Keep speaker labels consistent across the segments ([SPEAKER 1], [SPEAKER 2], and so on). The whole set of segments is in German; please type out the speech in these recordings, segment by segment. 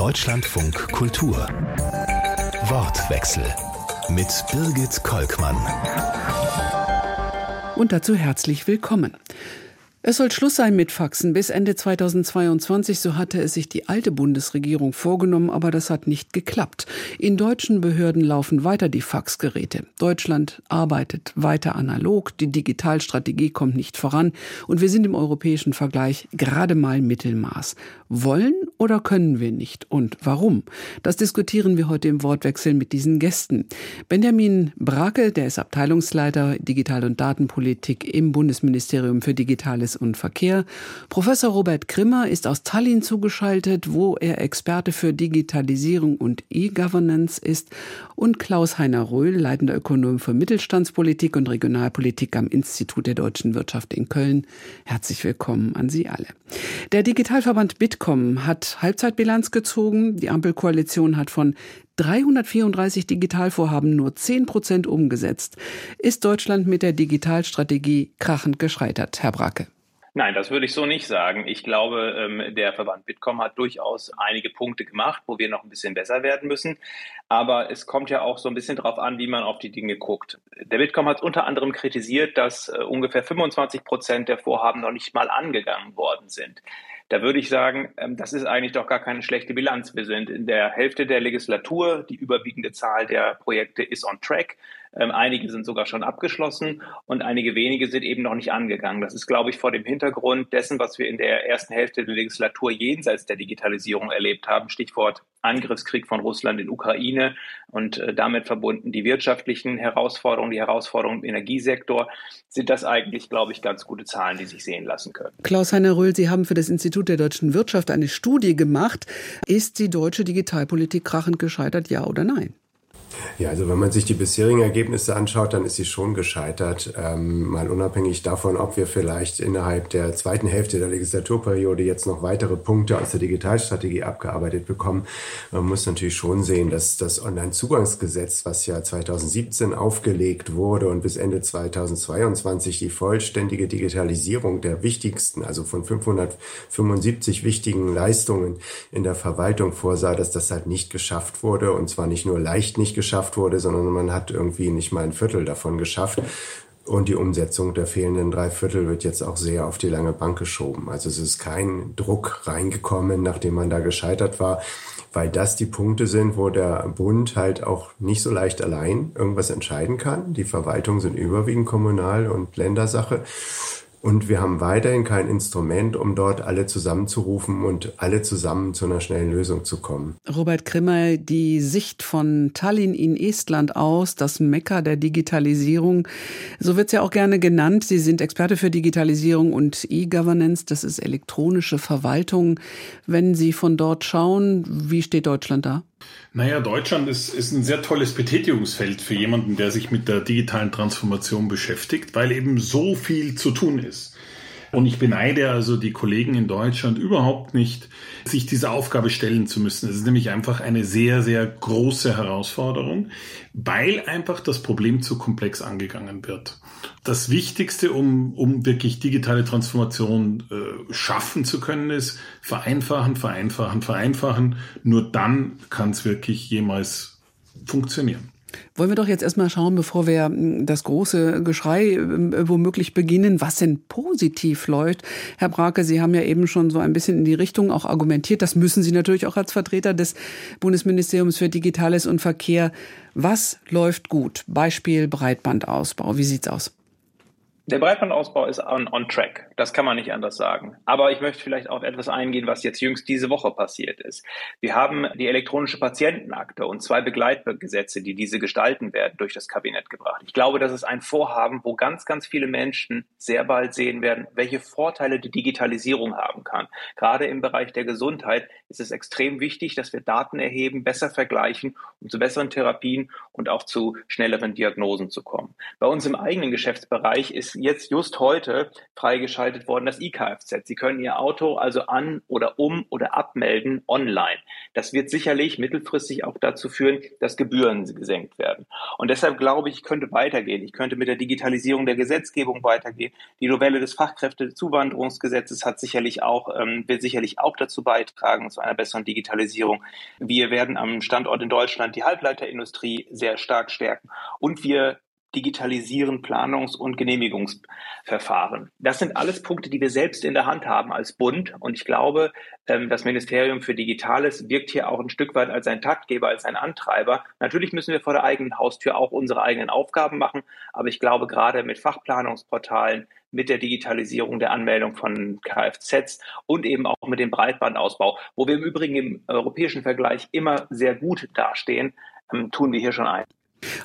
[SPEAKER 1] Deutschlandfunk Kultur. Wortwechsel mit Birgit Kolkmann.
[SPEAKER 2] Und dazu herzlich willkommen. Es soll Schluss sein mit Faxen bis Ende 2022, so hatte es sich die alte Bundesregierung vorgenommen, aber das hat nicht geklappt. In deutschen Behörden laufen weiter die Faxgeräte. Deutschland arbeitet weiter analog, die Digitalstrategie kommt nicht voran und wir sind im europäischen Vergleich gerade mal Mittelmaß. Wollen oder können wir nicht und warum? Das diskutieren wir heute im Wortwechsel mit diesen Gästen. Benjamin Brake, der ist Abteilungsleiter Digital- und Datenpolitik im Bundesministerium für Digitales Verkehrs- und Verkehr. Professor Robert Grimmer ist aus Tallinn zugeschaltet, wo er Experte für Digitalisierung und E-Governance ist. Und Klaus-Heiner Röhl, leitender Ökonom für Mittelstandspolitik und Regionalpolitik am Institut der deutschen Wirtschaft in Köln. Herzlich willkommen an Sie alle. Der Digitalverband Bitkom hat Halbzeitbilanz gezogen. Die Ampelkoalition hat von 334 Digitalvorhaben nur 10 Prozent umgesetzt. Ist Deutschland mit der Digitalstrategie krachend gescheitert, Herr Bracke?
[SPEAKER 3] Nein, das würde ich so nicht sagen. Ich glaube, ähm, der Verband Bitkom hat durchaus einige Punkte gemacht, wo wir noch ein bisschen besser werden müssen. Aber es kommt ja auch so ein bisschen darauf an, wie man auf die Dinge guckt. Der Bitkom hat unter anderem kritisiert, dass äh, ungefähr 25 Prozent der Vorhaben noch nicht mal angegangen worden sind. Da würde ich sagen, ähm, das ist eigentlich doch gar keine schlechte Bilanz. Wir sind in der Hälfte der Legislatur. Die überwiegende Zahl der Projekte ist on track. Ähm, einige sind sogar schon abgeschlossen und einige wenige sind eben noch nicht angegangen. Das ist, glaube ich, vor dem Hintergrund dessen, was wir in der ersten Hälfte der Legislatur jenseits der Digitalisierung erlebt haben. Stichwort Angriffskrieg von Russland in Ukraine und äh, damit verbunden die wirtschaftlichen Herausforderungen, die Herausforderungen im Energiesektor, sind das eigentlich, glaube ich, ganz gute Zahlen, die sich sehen lassen können.
[SPEAKER 2] Klaus-Heiner Röhl, Sie haben für das Institut der deutschen Wirtschaft eine Studie gemacht. Ist die deutsche Digitalpolitik krachend gescheitert, ja oder nein?
[SPEAKER 4] Ja, also wenn man sich die bisherigen Ergebnisse anschaut, dann ist sie schon gescheitert. Ähm, mal unabhängig davon, ob wir vielleicht innerhalb der zweiten Hälfte der Legislaturperiode jetzt noch weitere Punkte aus der Digitalstrategie abgearbeitet bekommen. Man muss natürlich schon sehen, dass das Onlinezugangsgesetz, was ja 2017 aufgelegt wurde und bis Ende 2022 die vollständige Digitalisierung der wichtigsten, also von 575 wichtigen Leistungen in der Verwaltung vorsah, dass das halt nicht geschafft wurde und zwar nicht nur leicht nicht geschafft wurde, sondern man hat irgendwie nicht mal ein Viertel davon geschafft. Und die Umsetzung der fehlenden drei Viertel wird jetzt auch sehr auf die lange Bank geschoben. Also es ist kein Druck reingekommen, nachdem man da gescheitert war, weil das die Punkte sind, wo der Bund halt auch nicht so leicht allein irgendwas entscheiden kann. Die Verwaltungen sind überwiegend kommunal und Ländersache. Und wir haben weiterhin kein Instrument, um dort alle zusammenzurufen und alle zusammen zu einer schnellen Lösung zu kommen.
[SPEAKER 2] Robert Krimmer, die Sicht von Tallinn in Estland aus, das Mekka der Digitalisierung, so wird es ja auch gerne genannt. Sie sind Experte für Digitalisierung und E-Governance, das ist elektronische Verwaltung. Wenn Sie von dort schauen, wie steht Deutschland da?
[SPEAKER 5] Naja, Deutschland ist, ist ein sehr tolles Betätigungsfeld für jemanden, der sich mit der digitalen Transformation beschäftigt, weil eben so viel zu tun ist. Und ich beneide also die Kollegen in Deutschland überhaupt nicht, sich diese Aufgabe stellen zu müssen. Es ist nämlich einfach eine sehr, sehr große Herausforderung, weil einfach das Problem zu komplex angegangen wird. Das Wichtigste, um, um wirklich digitale Transformation äh, schaffen zu können, ist vereinfachen, vereinfachen, vereinfachen. Nur dann kann es wirklich jemals funktionieren.
[SPEAKER 2] Wollen wir doch jetzt erstmal schauen, bevor wir hm, das große Geschrei äh, womöglich beginnen, was denn positiv läuft. Herr Brake, Sie haben ja eben schon so ein bisschen in die Richtung auch argumentiert. Das müssen Sie natürlich auch als Vertreter des Bundesministeriums für Digitales und Verkehr. Was läuft gut? Beispiel Breitbandausbau. Wie sieht's aus?
[SPEAKER 3] Der Breitbandausbau ist on, on track. Das kann man nicht anders sagen. Aber ich möchte vielleicht auf etwas eingehen, was jetzt jüngst diese Woche passiert ist. Wir haben die elektronische Patientenakte und zwei Begleitgesetze, die diese gestalten werden, durch das Kabinett gebracht. Ich glaube, das ist ein Vorhaben, wo ganz, ganz viele Menschen sehr bald sehen werden, welche Vorteile die Digitalisierung haben kann. Gerade im Bereich der Gesundheit ist es extrem wichtig, dass wir Daten erheben, besser vergleichen, um zu besseren Therapien und auch zu schnelleren Diagnosen zu kommen. Bei uns im eigenen Geschäftsbereich ist jetzt just heute freigeschaltet worden, das IKFZ. Sie können Ihr Auto also an oder um oder abmelden online. Das wird sicherlich mittelfristig auch dazu führen, dass Gebühren gesenkt werden. Und deshalb glaube ich, ich könnte weitergehen. Ich könnte mit der Digitalisierung der Gesetzgebung weitergehen. Die Novelle des Fachkräftezuwanderungsgesetzes hat sicherlich auch, ähm, wird sicherlich auch dazu beitragen, zu einer besseren Digitalisierung. Wir werden am Standort in Deutschland die Halbleiterindustrie sehr stark stärken. Und wir digitalisieren Planungs- und Genehmigungsverfahren. Das sind alles Punkte, die wir selbst in der Hand haben als Bund. Und ich glaube, ähm, das Ministerium für Digitales wirkt hier auch ein Stück weit als ein Taktgeber, als ein Antreiber. Natürlich müssen wir vor der eigenen Haustür auch unsere eigenen Aufgaben machen. Aber ich glaube, gerade mit Fachplanungsportalen, mit der Digitalisierung der Anmeldung von Kfz und eben auch mit dem Breitbandausbau, wo wir im Übrigen im europäischen Vergleich immer sehr gut dastehen, ähm, tun wir hier schon ein.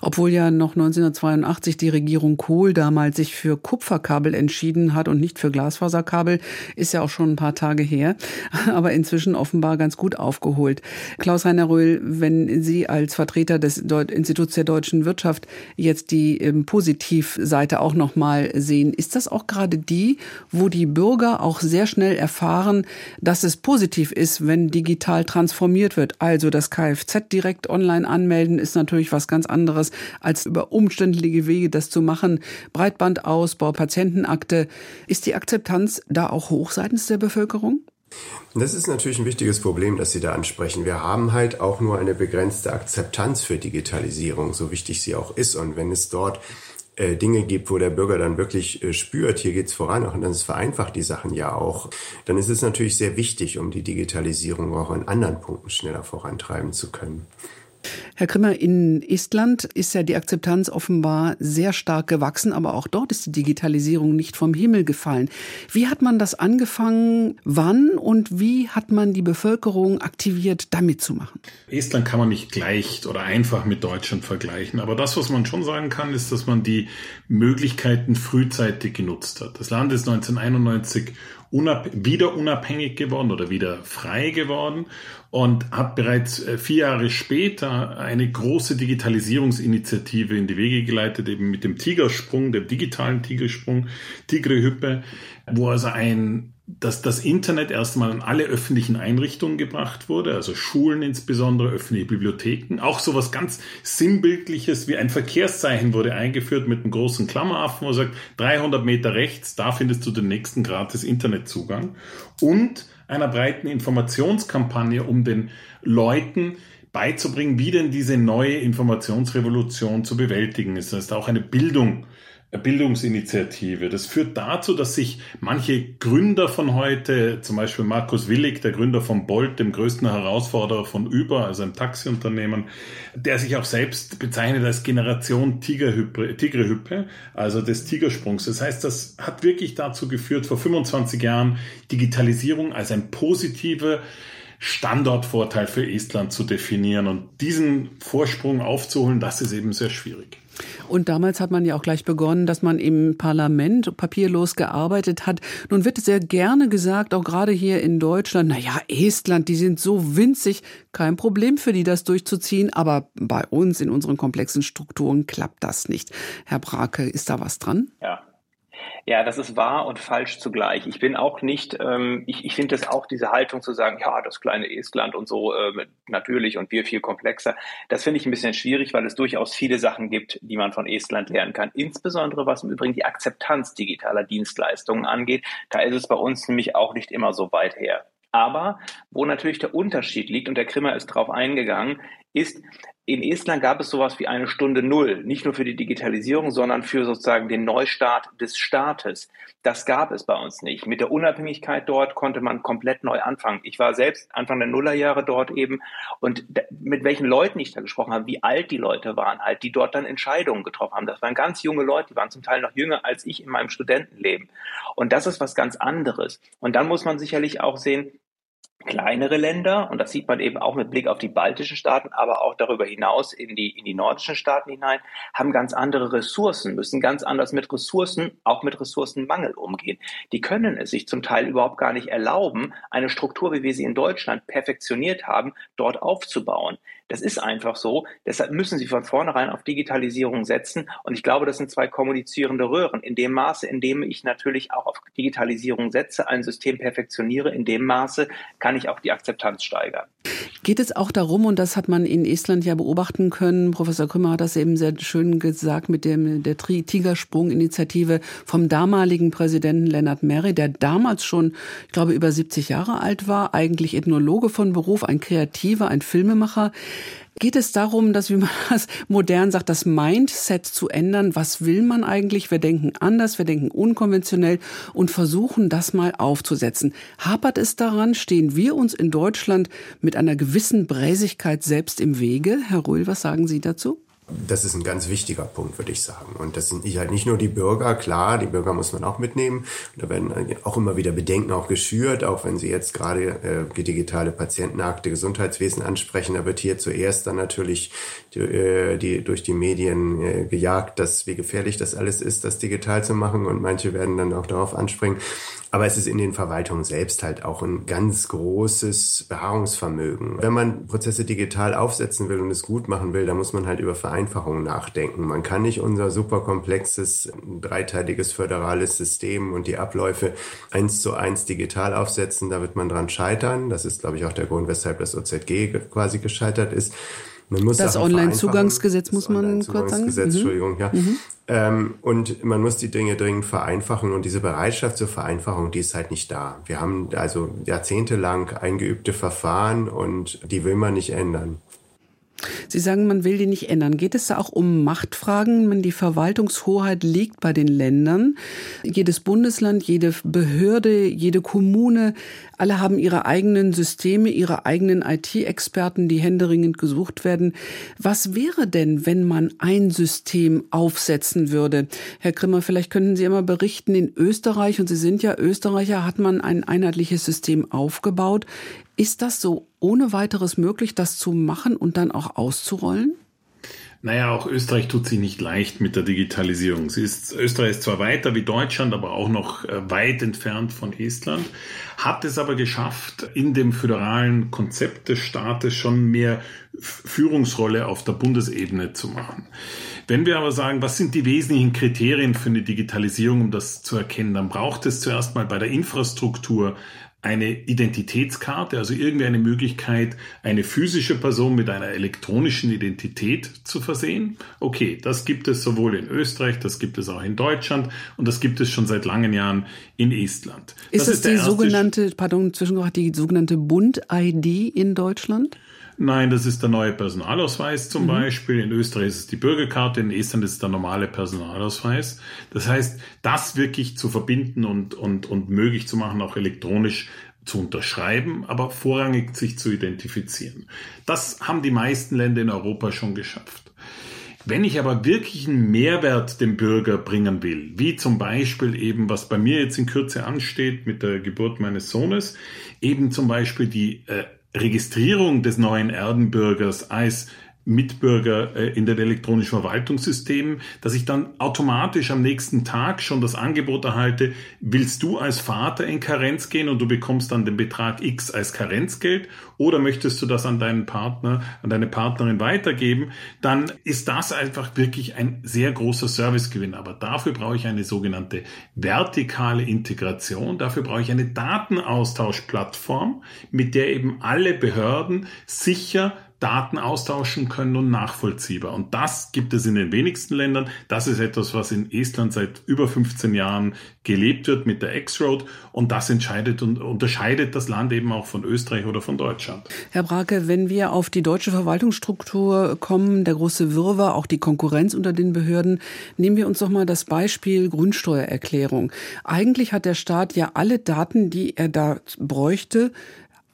[SPEAKER 2] Obwohl ja noch 1982 die Regierung Kohl damals sich für Kupferkabel entschieden hat und nicht für Glasfaserkabel, ist ja auch schon ein paar Tage her, aber inzwischen offenbar ganz gut aufgeholt. Klaus-Heiner Röhl, wenn Sie als Vertreter des Instituts der deutschen Wirtschaft jetzt die ähm, Positivseite auch noch mal sehen, ist das auch gerade die, wo die Bürger auch sehr schnell erfahren, dass es positiv ist, wenn digital transformiert wird? Also das Kfz direkt online anmelden ist natürlich was ganz anderes anderes, als über umständliche Wege das zu machen. Breitbandausbau, Patientenakte. Ist die Akzeptanz da auch hoch seitens der Bevölkerung?
[SPEAKER 4] Das ist natürlich ein wichtiges Problem, das Sie da ansprechen. Wir haben halt auch nur eine begrenzte Akzeptanz für Digitalisierung, so wichtig sie auch ist. Und wenn es dort äh, Dinge gibt, wo der Bürger dann wirklich äh, spürt, hier geht's voran, und das vereinfacht die Sachen ja auch, dann ist es natürlich sehr wichtig, um die Digitalisierung auch an anderen Punkten schneller vorantreiben zu können.
[SPEAKER 2] Herr Krimmer, in Estland ist ja die Akzeptanz offenbar sehr stark gewachsen, aber auch dort ist die Digitalisierung nicht vom Himmel gefallen. Wie hat man das angefangen? Wann und wie hat man die Bevölkerung aktiviert, da mitzumachen?
[SPEAKER 5] Estland kann man nicht gleich oder einfach mit Deutschland vergleichen. Aber das, was man schon sagen kann, ist, dass man die Möglichkeiten frühzeitig genutzt hat. Das Land ist 1991 unab wieder unabhängig geworden oder wieder frei geworden und hat bereits äh, vier Jahre später eine große Digitalisierungsinitiative in die Wege geleitet, eben mit dem Tigersprung, dem digitalen Tigersprung, Tigre-Hüppe, wo also ein dass das Internet erstmal an alle öffentlichen Einrichtungen gebracht wurde, also Schulen insbesondere, öffentliche Bibliotheken. Auch so was ganz Sinnbildliches wie ein Verkehrszeichen wurde eingeführt mit einem großen Klammeraffen, wo sagt, 300 Meter rechts, da findest du den nächsten gratis Internetzugang. Und einer breiten Informationskampagne, um den Leuten beizubringen, wie denn diese neue Informationsrevolution zu bewältigen ist. Das heißt auch eine Bildung Bildungsinitiative. Das führt dazu, dass sich manche Gründer von heute, zum Beispiel Markus Willig, der Gründer von Bolt, dem größten Herausforderer von Uber, also einem Taxiunternehmen, der sich auch selbst bezeichnet als Generation Tigerhüppe, also des Tigersprungs. Das heißt, das hat wirklich dazu geführt, vor 25 Jahren Digitalisierung als ein positiver Standortvorteil für Estland zu definieren. Und diesen Vorsprung aufzuholen, das ist eben sehr schwierig.
[SPEAKER 2] Und damals hat man ja auch gleich begonnen, dass man im Parlament papierlos gearbeitet hat. Nun wird sehr gerne gesagt, auch gerade hier in Deutschland, na ja, Estland, die sind so winzig, kein Problem für die, das durchzuziehen. Aber bei uns in unseren komplexen Strukturen klappt das nicht. Herr Brake, ist da was dran?
[SPEAKER 3] Ja, ja, das ist wahr und falsch zugleich. Ich bin auch nicht, ähm, ich, ich finde das auch, diese Haltung zu sagen, ja, das kleine Estland und so äh, natürlich und wir viel komplexer, das finde ich ein bisschen schwierig, weil es durchaus viele Sachen gibt, die man von Estland lernen kann. Insbesondere was im Übrigen die Akzeptanz digitaler Dienstleistungen angeht. Da ist es bei uns nämlich auch nicht immer so weit her. Aber wo natürlich der Unterschied liegt, und der Krimmer ist drauf eingegangen, ist, in Estland gab es sowas wie eine Stunde Null, nicht nur für die Digitalisierung, sondern für sozusagen den Neustart des Staates. Das gab es bei uns nicht. Mit der Unabhängigkeit dort konnte man komplett neu anfangen. Ich war selbst Anfang der Nullerjahre dort eben und mit welchen Leuten ich da gesprochen habe, wie alt die Leute waren halt, die dort dann Entscheidungen getroffen haben. Das waren ganz junge Leute, die waren zum Teil noch jünger als ich in meinem Studentenleben. Und das ist was ganz anderes. Und dann muss man sicherlich auch sehen, kleinere Länder, und das sieht man eben auch mit Blick auf die baltischen Staaten, aber auch darüber hinaus in die, in die nordischen Staaten hinein, haben ganz andere Ressourcen, müssen ganz anders mit Ressourcen, auch mit Ressourcenmangel umgehen. Die können es sich zum Teil überhaupt gar nicht erlauben, eine Struktur, wie wir sie in Deutschland perfektioniert haben, dort aufzubauen. Das ist einfach so. Deshalb müssen Sie von vornherein auf Digitalisierung setzen. Und ich glaube, das sind zwei kommunizierende Röhren. In dem Maße, in dem ich natürlich auch auf Digitalisierung setze, ein System perfektioniere, in dem Maße kann ich auch die Akzeptanz steigern.
[SPEAKER 2] Geht es auch darum, und das hat man in Estland ja beobachten können, Professor Krümmer hat das eben sehr schön gesagt mit dem, der Tigersprung-Initiative vom damaligen Präsidenten Lennart Meri, der damals schon, ich glaube, über 70 Jahre alt war, eigentlich Ethnologe von Beruf, ein Kreativer, ein Filmemacher. Geht es darum, dass, wie man das modern sagt, das Mindset zu ändern? Was will man eigentlich? Wir denken anders, wir denken unkonventionell und versuchen das mal aufzusetzen. Hapert es daran? Stehen wir uns in Deutschland mit einer gewissen Bräsigkeit selbst im Wege? Herr Röhl, was sagen Sie dazu?
[SPEAKER 4] Das ist ein ganz wichtiger Punkt, würde ich sagen. Und das sind halt nicht nur die Bürger, klar, die Bürger muss man auch mitnehmen. Da werden auch immer wieder Bedenken auch geschürt, auch wenn Sie jetzt gerade äh, digitale Patientenakte Gesundheitswesen ansprechen. Da wird hier zuerst dann natürlich die, äh, die durch die Medien äh, gejagt, dass wie gefährlich das alles ist, das digital zu machen. Und manche werden dann auch darauf anspringen. Aber es ist in den Verwaltungen selbst halt auch ein ganz großes Beharrungsvermögen. Wenn man Prozesse digital aufsetzen will und es gut machen will, dann muss man halt über Vereinfachungen nachdenken. Man kann nicht unser super komplexes, dreiteiliges föderales System und die Abläufe eins zu eins digital aufsetzen. Da wird man dran scheitern. Das ist, glaube ich, auch der Grund, weshalb das OZG quasi gescheitert ist.
[SPEAKER 2] Man muss das Online-Zugangsgesetz muss man Online kurz sagen.
[SPEAKER 4] Mhm. Entschuldigung, ja. Mhm. Ähm, und man muss die Dinge dringend vereinfachen und diese Bereitschaft zur Vereinfachung, die ist halt nicht da. Wir haben also jahrzehntelang eingeübte Verfahren und die will man nicht ändern.
[SPEAKER 2] Sie sagen, man will die nicht ändern. Geht es da auch um Machtfragen? Die Verwaltungshoheit liegt bei den Ländern. Jedes Bundesland, jede Behörde, jede Kommune, alle haben ihre eigenen Systeme, ihre eigenen IT-Experten, die händeringend gesucht werden. Was wäre denn, wenn man ein System aufsetzen würde? Herr Grimmer, vielleicht könnten Sie immer berichten, in Österreich, und Sie sind ja Österreicher, hat man ein einheitliches System aufgebaut. Ist das so ohne weiteres möglich, das zu machen und dann auch auszurollen?
[SPEAKER 5] Naja, auch Österreich tut sich nicht leicht mit der Digitalisierung. Sie ist, Österreich ist zwar weiter wie Deutschland, aber auch noch äh, weit entfernt von Estland, hat es aber geschafft, in dem föderalen Konzept des Staates schon mehr Führungsrolle auf der Bundesebene zu machen. Wenn wir aber sagen, was sind die wesentlichen Kriterien für eine Digitalisierung, um das zu erkennen, dann braucht es zuerst mal bei der Infrastruktur eine Identitätskarte, also irgendwie eine Möglichkeit, eine physische Person mit einer elektronischen Identität zu versehen. Okay, das gibt es sowohl in Österreich, das gibt es auch in Deutschland und das gibt es schon seit langen Jahren in Estland.
[SPEAKER 2] Ist das es die sogenannte, pardon, zwischendurch die sogenannte Bund-ID in Deutschland?
[SPEAKER 5] Nein, das ist der neue Personalausweis zum mhm. Beispiel. In Österreich ist es die Bürgerkarte, in Estland ist es der normale Personalausweis. Das heißt, das wirklich zu verbinden und, und, und möglich zu machen, auch elektronisch zu unterschreiben, aber vorrangig sich zu identifizieren. Das haben die meisten Länder in Europa schon geschafft. Wenn ich aber wirklich einen Mehrwert dem Bürger bringen will, wie zum Beispiel eben, was bei mir jetzt in Kürze ansteht mit der Geburt meines Sohnes, eben zum Beispiel die äh, Registrierung des neuen Erdenbürgers als Mitbürger äh, in den elektronischen Verwaltungssystemen, dass ich dann automatisch am nächsten Tag schon das Angebot erhalte, willst du als Vater in Karenz gehen und du bekommst dann den Betrag X als Karenzgeld oder möchtest du das an deinen Partner, an deine Partnerin weitergeben, dann ist das einfach wirklich ein sehr großer Servicegewinn. Aber dafür brauche ich eine sogenannte vertikale Integration, dafür brauche ich eine Datenaustauschplattform, mit der eben alle Behörden sicher Daten austauschen können und nachvollziehbar. Und das gibt es in den wenigsten Ländern. Das ist etwas, was in Estland seit über 15 Jahren gelebt wird mit der X-Road. Und das entscheidet und unterscheidet das Land eben auch von Österreich oder von Deutschland.
[SPEAKER 2] Herr Brake, wenn wir auf die deutsche Verwaltungsstruktur kommen, der große Wirrwarr, auch die Konkurrenz unter den Behörden, nehmen wir uns doch mal das Beispiel Grundsteuererklärung. Eigentlich hat der Staat ja alle Daten, die er da bräuchte,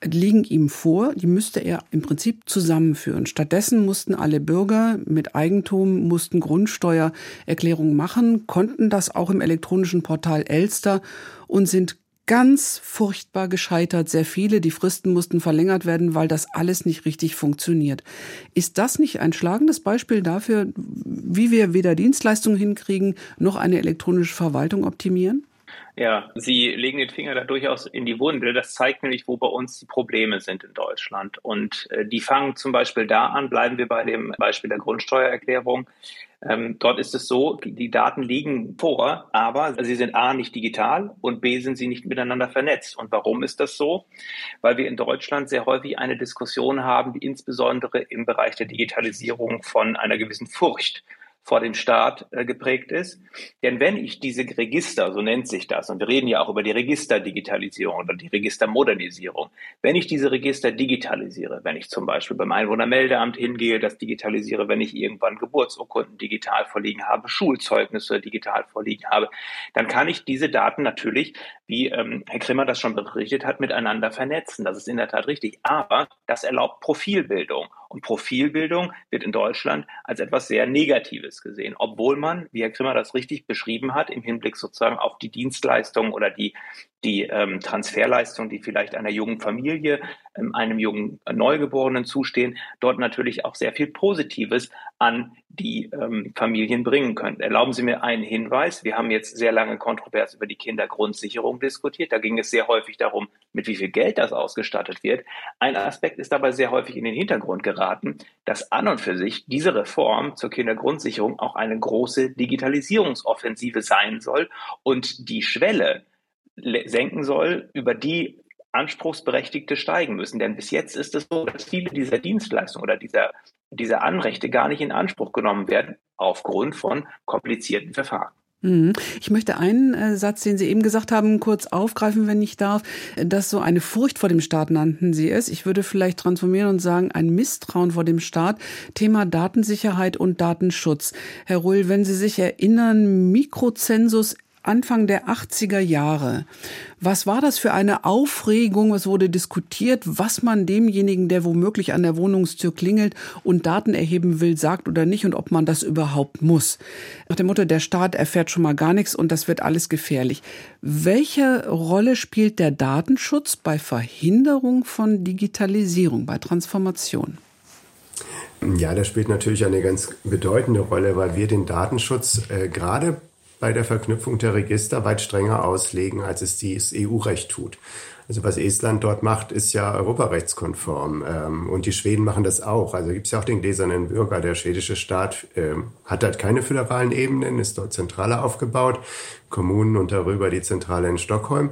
[SPEAKER 2] liegen ihm vor, die müsste er im Prinzip zusammenführen. Stattdessen mussten alle Bürger mit Eigentum, mussten Grundsteuererklärungen machen, konnten das auch im elektronischen Portal Elster und sind ganz furchtbar gescheitert. Sehr viele, die Fristen mussten verlängert werden, weil das alles nicht richtig funktioniert. Ist das nicht ein schlagendes Beispiel dafür, wie wir weder Dienstleistungen hinkriegen, noch eine elektronische Verwaltung optimieren?
[SPEAKER 3] Ja, Sie legen den Finger da durchaus in die Wunde. Das zeigt nämlich, wo bei uns die Probleme sind in Deutschland. Und äh, die fangen zum Beispiel da an, bleiben wir bei dem Beispiel der Grundsteuererklärung, Ähm, dort ist es so, die Daten liegen vor, aber sie sind A nicht digital und B sind sie nicht miteinander vernetzt. Und warum ist das so? Weil wir in Deutschland sehr häufig eine Diskussion haben, die insbesondere im Bereich der Digitalisierung von einer gewissen Furcht vor dem Staat äh, geprägt ist. Denn wenn ich diese Register, so nennt sich das, und wir reden ja auch über die Registerdigitalisierung oder die Registermodernisierung, wenn ich diese Register digitalisiere, wenn ich zum Beispiel beim Einwohnermeldeamt hingehe, das digitalisiere, wenn ich irgendwann Geburtsurkunden digital vorliegen habe, Schulzeugnisse digital vorliegen habe, dann kann ich diese Daten natürlich, wie ähm, Herr Krimmer das schon berichtet hat, miteinander vernetzen. Das ist in der Tat richtig. Aber das erlaubt Profilbildung. Und Profilbildung wird in Deutschland als etwas sehr Negatives gesehen, obwohl man, wie Herr Krimmer das richtig beschrieben hat, im Hinblick sozusagen auf die Dienstleistung oder die die ähm, Transferleistung, die vielleicht einer jungen Familie, ähm, einem jungen Neugeborenen zustehen, dort natürlich auch sehr viel Positives an die ähm, Familien bringen können. Erlauben Sie mir einen Hinweis. Wir haben jetzt sehr lange kontrovers über die Kindergrundsicherung diskutiert. Da ging es sehr häufig darum, mit wie viel Geld das ausgestattet wird. Ein Aspekt ist dabei sehr häufig in den Hintergrund geraten, dass an und für sich diese Reform zur Kindergrundsicherung auch eine große Digitalisierungsoffensive sein soll und die Schwelle, senken soll, über die Anspruchsberechtigte steigen müssen. Denn bis jetzt ist es so, dass viele dieser Dienstleistungen oder dieser, dieser Anrechte gar nicht in Anspruch genommen werden aufgrund von komplizierten Verfahren.
[SPEAKER 2] Mhm. Ich möchte einen äh, Satz, den Sie eben gesagt haben, kurz aufgreifen, wenn ich darf. Dass so eine Furcht vor dem Staat nannten Sie es. Ich würde vielleicht transformieren und sagen, ein Misstrauen vor dem Staat. Thema Datensicherheit und Datenschutz. Herr Rull, wenn Sie sich erinnern, Mikrozensus Anfang der 80er Jahre. Was war das für eine Aufregung? Es wurde diskutiert, was man demjenigen, der womöglich an der Wohnungstür klingelt und Daten erheben will, sagt oder nicht und ob man das überhaupt muss. Nach dem Motto, der Staat erfährt schon mal gar nichts und das wird alles gefährlich. Welche Rolle spielt der Datenschutz bei Verhinderung von Digitalisierung, bei Transformation?
[SPEAKER 4] Ja, das spielt natürlich eine ganz bedeutende Rolle, weil wir den Datenschutz äh, gerade bei der Verknüpfung der Register weit strenger auslegen, als es das EU-Recht tut. Also was Estland dort macht, ist ja europarechtskonform. Ähm, und die Schweden machen das auch. Also gibt es ja auch den gläsernen Bürger. Der schwedische Staat ähm, hat dort keine föderalen Ebenen, ist dort zentraler aufgebaut. Kommunen und darüber die Zentrale in Stockholm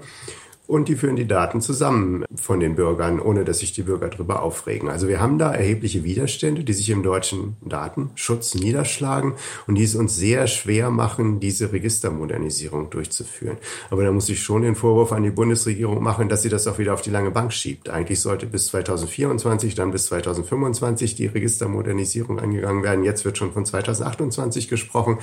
[SPEAKER 4] und die führen die Daten zusammen von den Bürgern, ohne dass sich die Bürger darüber aufregen. Also wir haben da erhebliche Widerstände, die sich im deutschen Datenschutz niederschlagen und die es uns sehr schwer machen, diese Registermodernisierung durchzuführen. Aber da muss ich schon den Vorwurf an die Bundesregierung machen, dass sie das auch wieder auf die lange Bank schiebt. Eigentlich sollte bis 2024, dann bis 2025 die Registermodernisierung angegangen werden. Jetzt wird schon von 2028 gesprochen.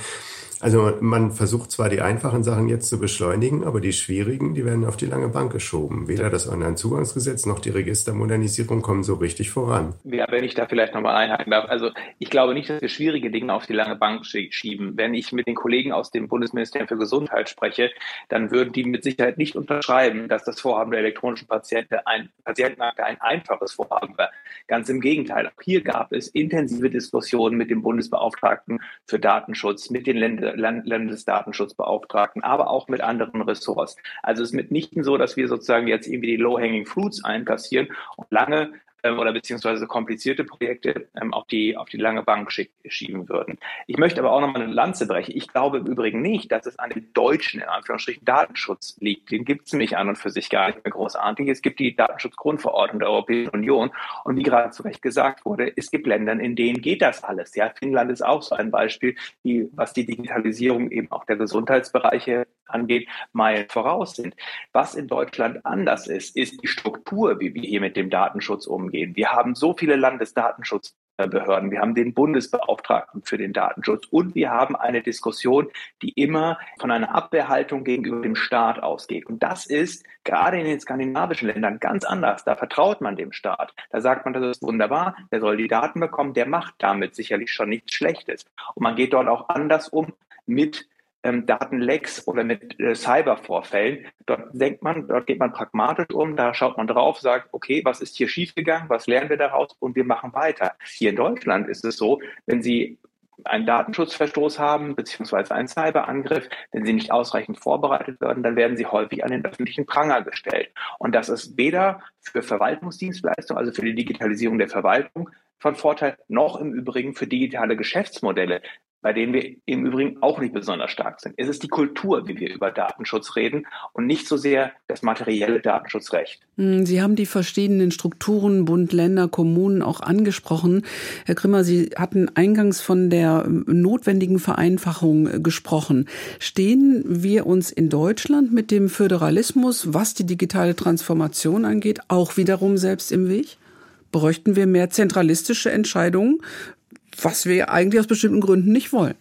[SPEAKER 4] Also man versucht zwar die einfachen Sachen jetzt zu beschleunigen, aber die schwierigen, die werden auf die lange Bank geschoben. Weder das Onlinezugangsgesetz noch die Registermodernisierung kommen so richtig voran.
[SPEAKER 3] Ja, wenn ich da vielleicht nochmal einhaken darf. Also ich glaube nicht, dass wir schwierige Dinge auf die lange Bank schieben. Wenn ich mit den Kollegen aus dem Bundesministerium für Gesundheit spreche, dann würden die mit Sicherheit nicht unterschreiben, dass das Vorhaben der elektronischen Patienten ein, Patientenakte ein einfaches Vorhaben war. Ganz im Gegenteil. Auch hier gab es intensive Diskussionen mit dem Bundesbeauftragten für Datenschutz, mit den Ländern Landesdatenschutzbeauftragten, aber auch mit anderen Ressorts. Also es ist mitnichten so, dass wir sozusagen jetzt irgendwie die Low-Hanging Fruits einkassieren und lange oder beziehungsweise komplizierte Projekte ähm, auf, die, auf die lange Bank schieben würden. Ich möchte aber auch nochmal eine Lanze brechen. Ich glaube im Übrigen nicht, dass es an dem deutschen, in Anführungsstrichen, Datenschutz liegt. Den gibt es nämlich an und für sich gar nicht mehr großartig. Es gibt die Datenschutzgrundverordnung der Europäischen Union und wie gerade zu Recht gesagt wurde, es gibt Länder, in denen geht das alles. Ja, Finnland ist auch so ein Beispiel, die, was die Digitalisierung eben auch der Gesundheitsbereiche angeht, Meilen voraus sind. Was in Deutschland anders ist, ist die Struktur, wie wir hier mit dem Datenschutz umgehen. Wir haben so viele Landesdatenschutzbehörden, wir haben den Bundesbeauftragten für den Datenschutz und wir haben eine Diskussion, die immer von einer Abwehrhaltung gegenüber dem Staat ausgeht. Und das ist gerade in den skandinavischen Ländern ganz anders. Da vertraut man dem Staat. Da sagt man, das ist wunderbar, der soll die Daten bekommen, der macht damit sicherlich schon nichts Schlechtes. Und man geht dort auch anders um mit ähm, Datenlecks oder mit äh, Cybervorfällen. Dort denkt man, dort geht man pragmatisch um, da schaut man drauf, sagt, okay, was ist hier schiefgegangen, was lernen wir daraus und wir machen weiter. Hier in Deutschland ist es so, wenn Sie einen Datenschutzverstoß haben, beziehungsweise einen Cyberangriff, wenn sie nicht ausreichend vorbereitet werden, dann werden sie häufig an den öffentlichen Pranger gestellt. Und das ist weder für Verwaltungsdienstleistungen, also für die Digitalisierung der Verwaltung, von Vorteil, noch im Übrigen für digitale Geschäftsmodelle bei denen wir im Übrigen auch nicht besonders stark sind. Es ist die Kultur, wie wir über Datenschutz reden und nicht so sehr das materielle Datenschutzrecht.
[SPEAKER 2] Hm, Sie haben die verschiedenen Strukturen, Bund, Länder, Kommunen auch angesprochen. Herr Grimmer, Sie hatten eingangs von der ähm, notwendigen Vereinfachung äh, gesprochen. Stehen wir uns in Deutschland mit dem Föderalismus, was die digitale Transformation angeht, auch wiederum selbst im Weg? Bräuchten wir mehr zentralistische Entscheidungen was wir eigentlich aus bestimmten Gründen nicht wollen.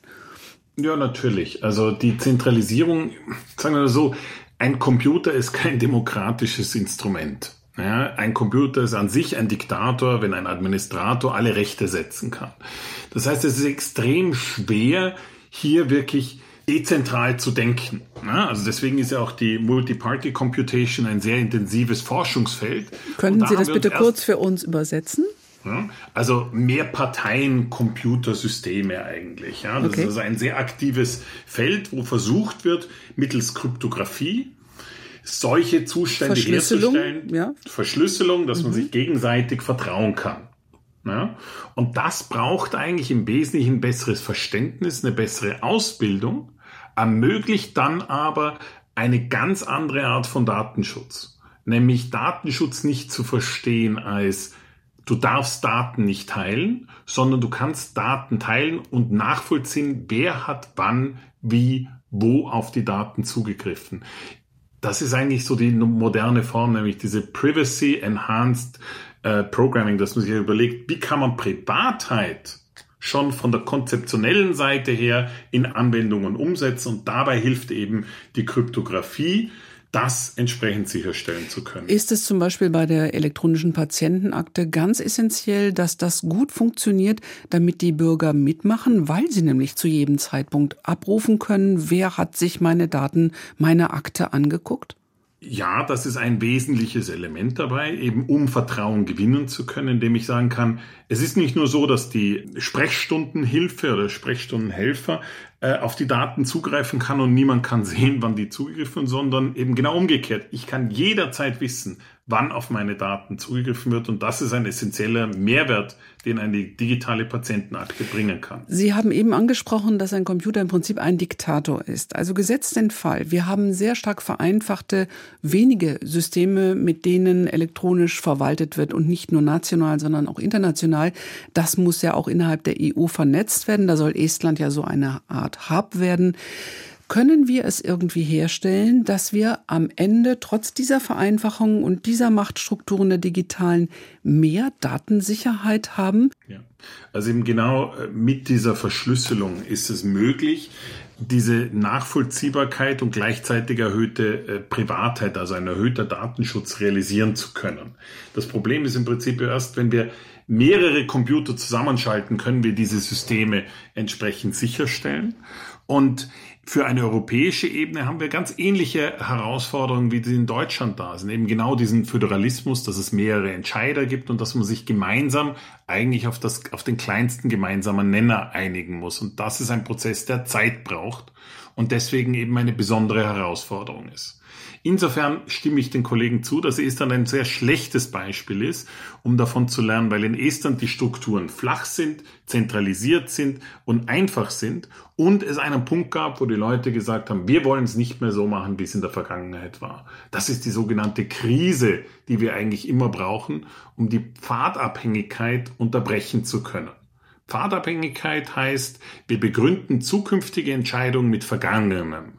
[SPEAKER 5] Ja, natürlich. Also die Zentralisierung, sagen wir so, ein Computer ist kein demokratisches Instrument. Ja, ein Computer ist an sich ein Diktator, wenn ein Administrator alle Rechte setzen kann. Das heißt, es ist extrem schwer, hier wirklich dezentral zu denken. Ja, also deswegen ist ja auch die Multi-Party Computation ein sehr intensives Forschungsfeld.
[SPEAKER 2] Könnten Sie das bitte kurz für uns übersetzen?
[SPEAKER 5] Also mehr Parteien Computersysteme eigentlich. Ja? Das okay. ist also ein sehr aktives Feld, wo versucht wird, mittels Kryptographie solche Zustände herzustellen. Ja. Verschlüsselung, dass mhm. man sich gegenseitig vertrauen kann. Ja? Und das braucht eigentlich im Wesentlichen ein besseres Verständnis, eine bessere Ausbildung, ermöglicht dann aber eine ganz andere Art von Datenschutz. Nämlich Datenschutz nicht zu verstehen als du darfst Daten nicht teilen, sondern du kannst Daten teilen und nachvollziehen, wer hat wann, wie, wo auf die Daten zugegriffen. Das ist eigentlich so die moderne Form, nämlich diese Privacy Enhanced äh, Programming, dass man sich überlegt, wie kann man Privatheit schon von der konzeptionellen Seite her in Anwendungen umsetzen und dabei hilft eben die Kryptographie, das entsprechend sicherstellen zu können.
[SPEAKER 2] Ist es zum Beispiel bei der elektronischen Patientenakte ganz essentiell, dass das gut funktioniert, damit die Bürger mitmachen, weil sie nämlich zu jedem Zeitpunkt abrufen können, wer hat sich meine Daten, meine Akte angeguckt?
[SPEAKER 5] Ja, das ist ein wesentliches Element dabei, eben um Vertrauen gewinnen zu können, indem ich sagen kann, es ist nicht nur so, dass die Sprechstundenhilfe oder Sprechstundenhelfer äh, auf die Daten zugreifen kann und niemand kann sehen, wann die zugegriffen, sondern eben genau umgekehrt. Ich kann jederzeit wissen, wann auf meine Daten zugegriffen wird. Und das ist ein essentieller Mehrwert, den eine digitale Patientenakte bringen kann.
[SPEAKER 2] Sie haben eben angesprochen, dass ein Computer im Prinzip ein Diktator ist. Also gesetzt den Fall, wir haben sehr stark vereinfachte, wenige Systeme, mit denen elektronisch verwaltet wird und nicht nur national, sondern auch international. Das muss ja auch innerhalb der EU vernetzt werden. Da soll Estland ja so eine Art Hub werden. Können wir es irgendwie herstellen, dass wir am Ende trotz dieser Vereinfachung und dieser Machtstrukturen der digitalen mehr Datensicherheit haben?
[SPEAKER 5] Ja. Also eben genau äh, mit dieser Verschlüsselung ist es möglich, diese Nachvollziehbarkeit und gleichzeitig erhöhte äh, Privatheit, also ein erhöhter Datenschutz realisieren zu können. Das Problem ist im Prinzip erst, wenn wir mehrere Computer zusammenschalten, können wir diese Systeme entsprechend sicherstellen. Und für eine europäische Ebene haben wir ganz ähnliche Herausforderungen, wie die in Deutschland da sind. Eben genau diesen Föderalismus, dass es mehrere Entscheider gibt und dass man sich gemeinsam eigentlich auf, das, auf den kleinsten gemeinsamen Nenner einigen muss. Und das ist ein Prozess, der Zeit braucht und deswegen eben eine besondere Herausforderung ist. Insofern stimme ich den Kollegen zu, dass Estland ein sehr schlechtes Beispiel ist, um davon zu lernen, weil in Estland die Strukturen flach sind, zentralisiert sind und einfach sind und es einen Punkt gab, wo die Leute gesagt haben, wir wollen es nicht mehr so machen, wie es in der Vergangenheit war. Das ist die sogenannte Krise, die wir eigentlich immer brauchen, um die Pfadabhängigkeit unterbrechen zu können. Pfadabhängigkeit heißt, wir begründen zukünftige Entscheidungen mit Vergangenem.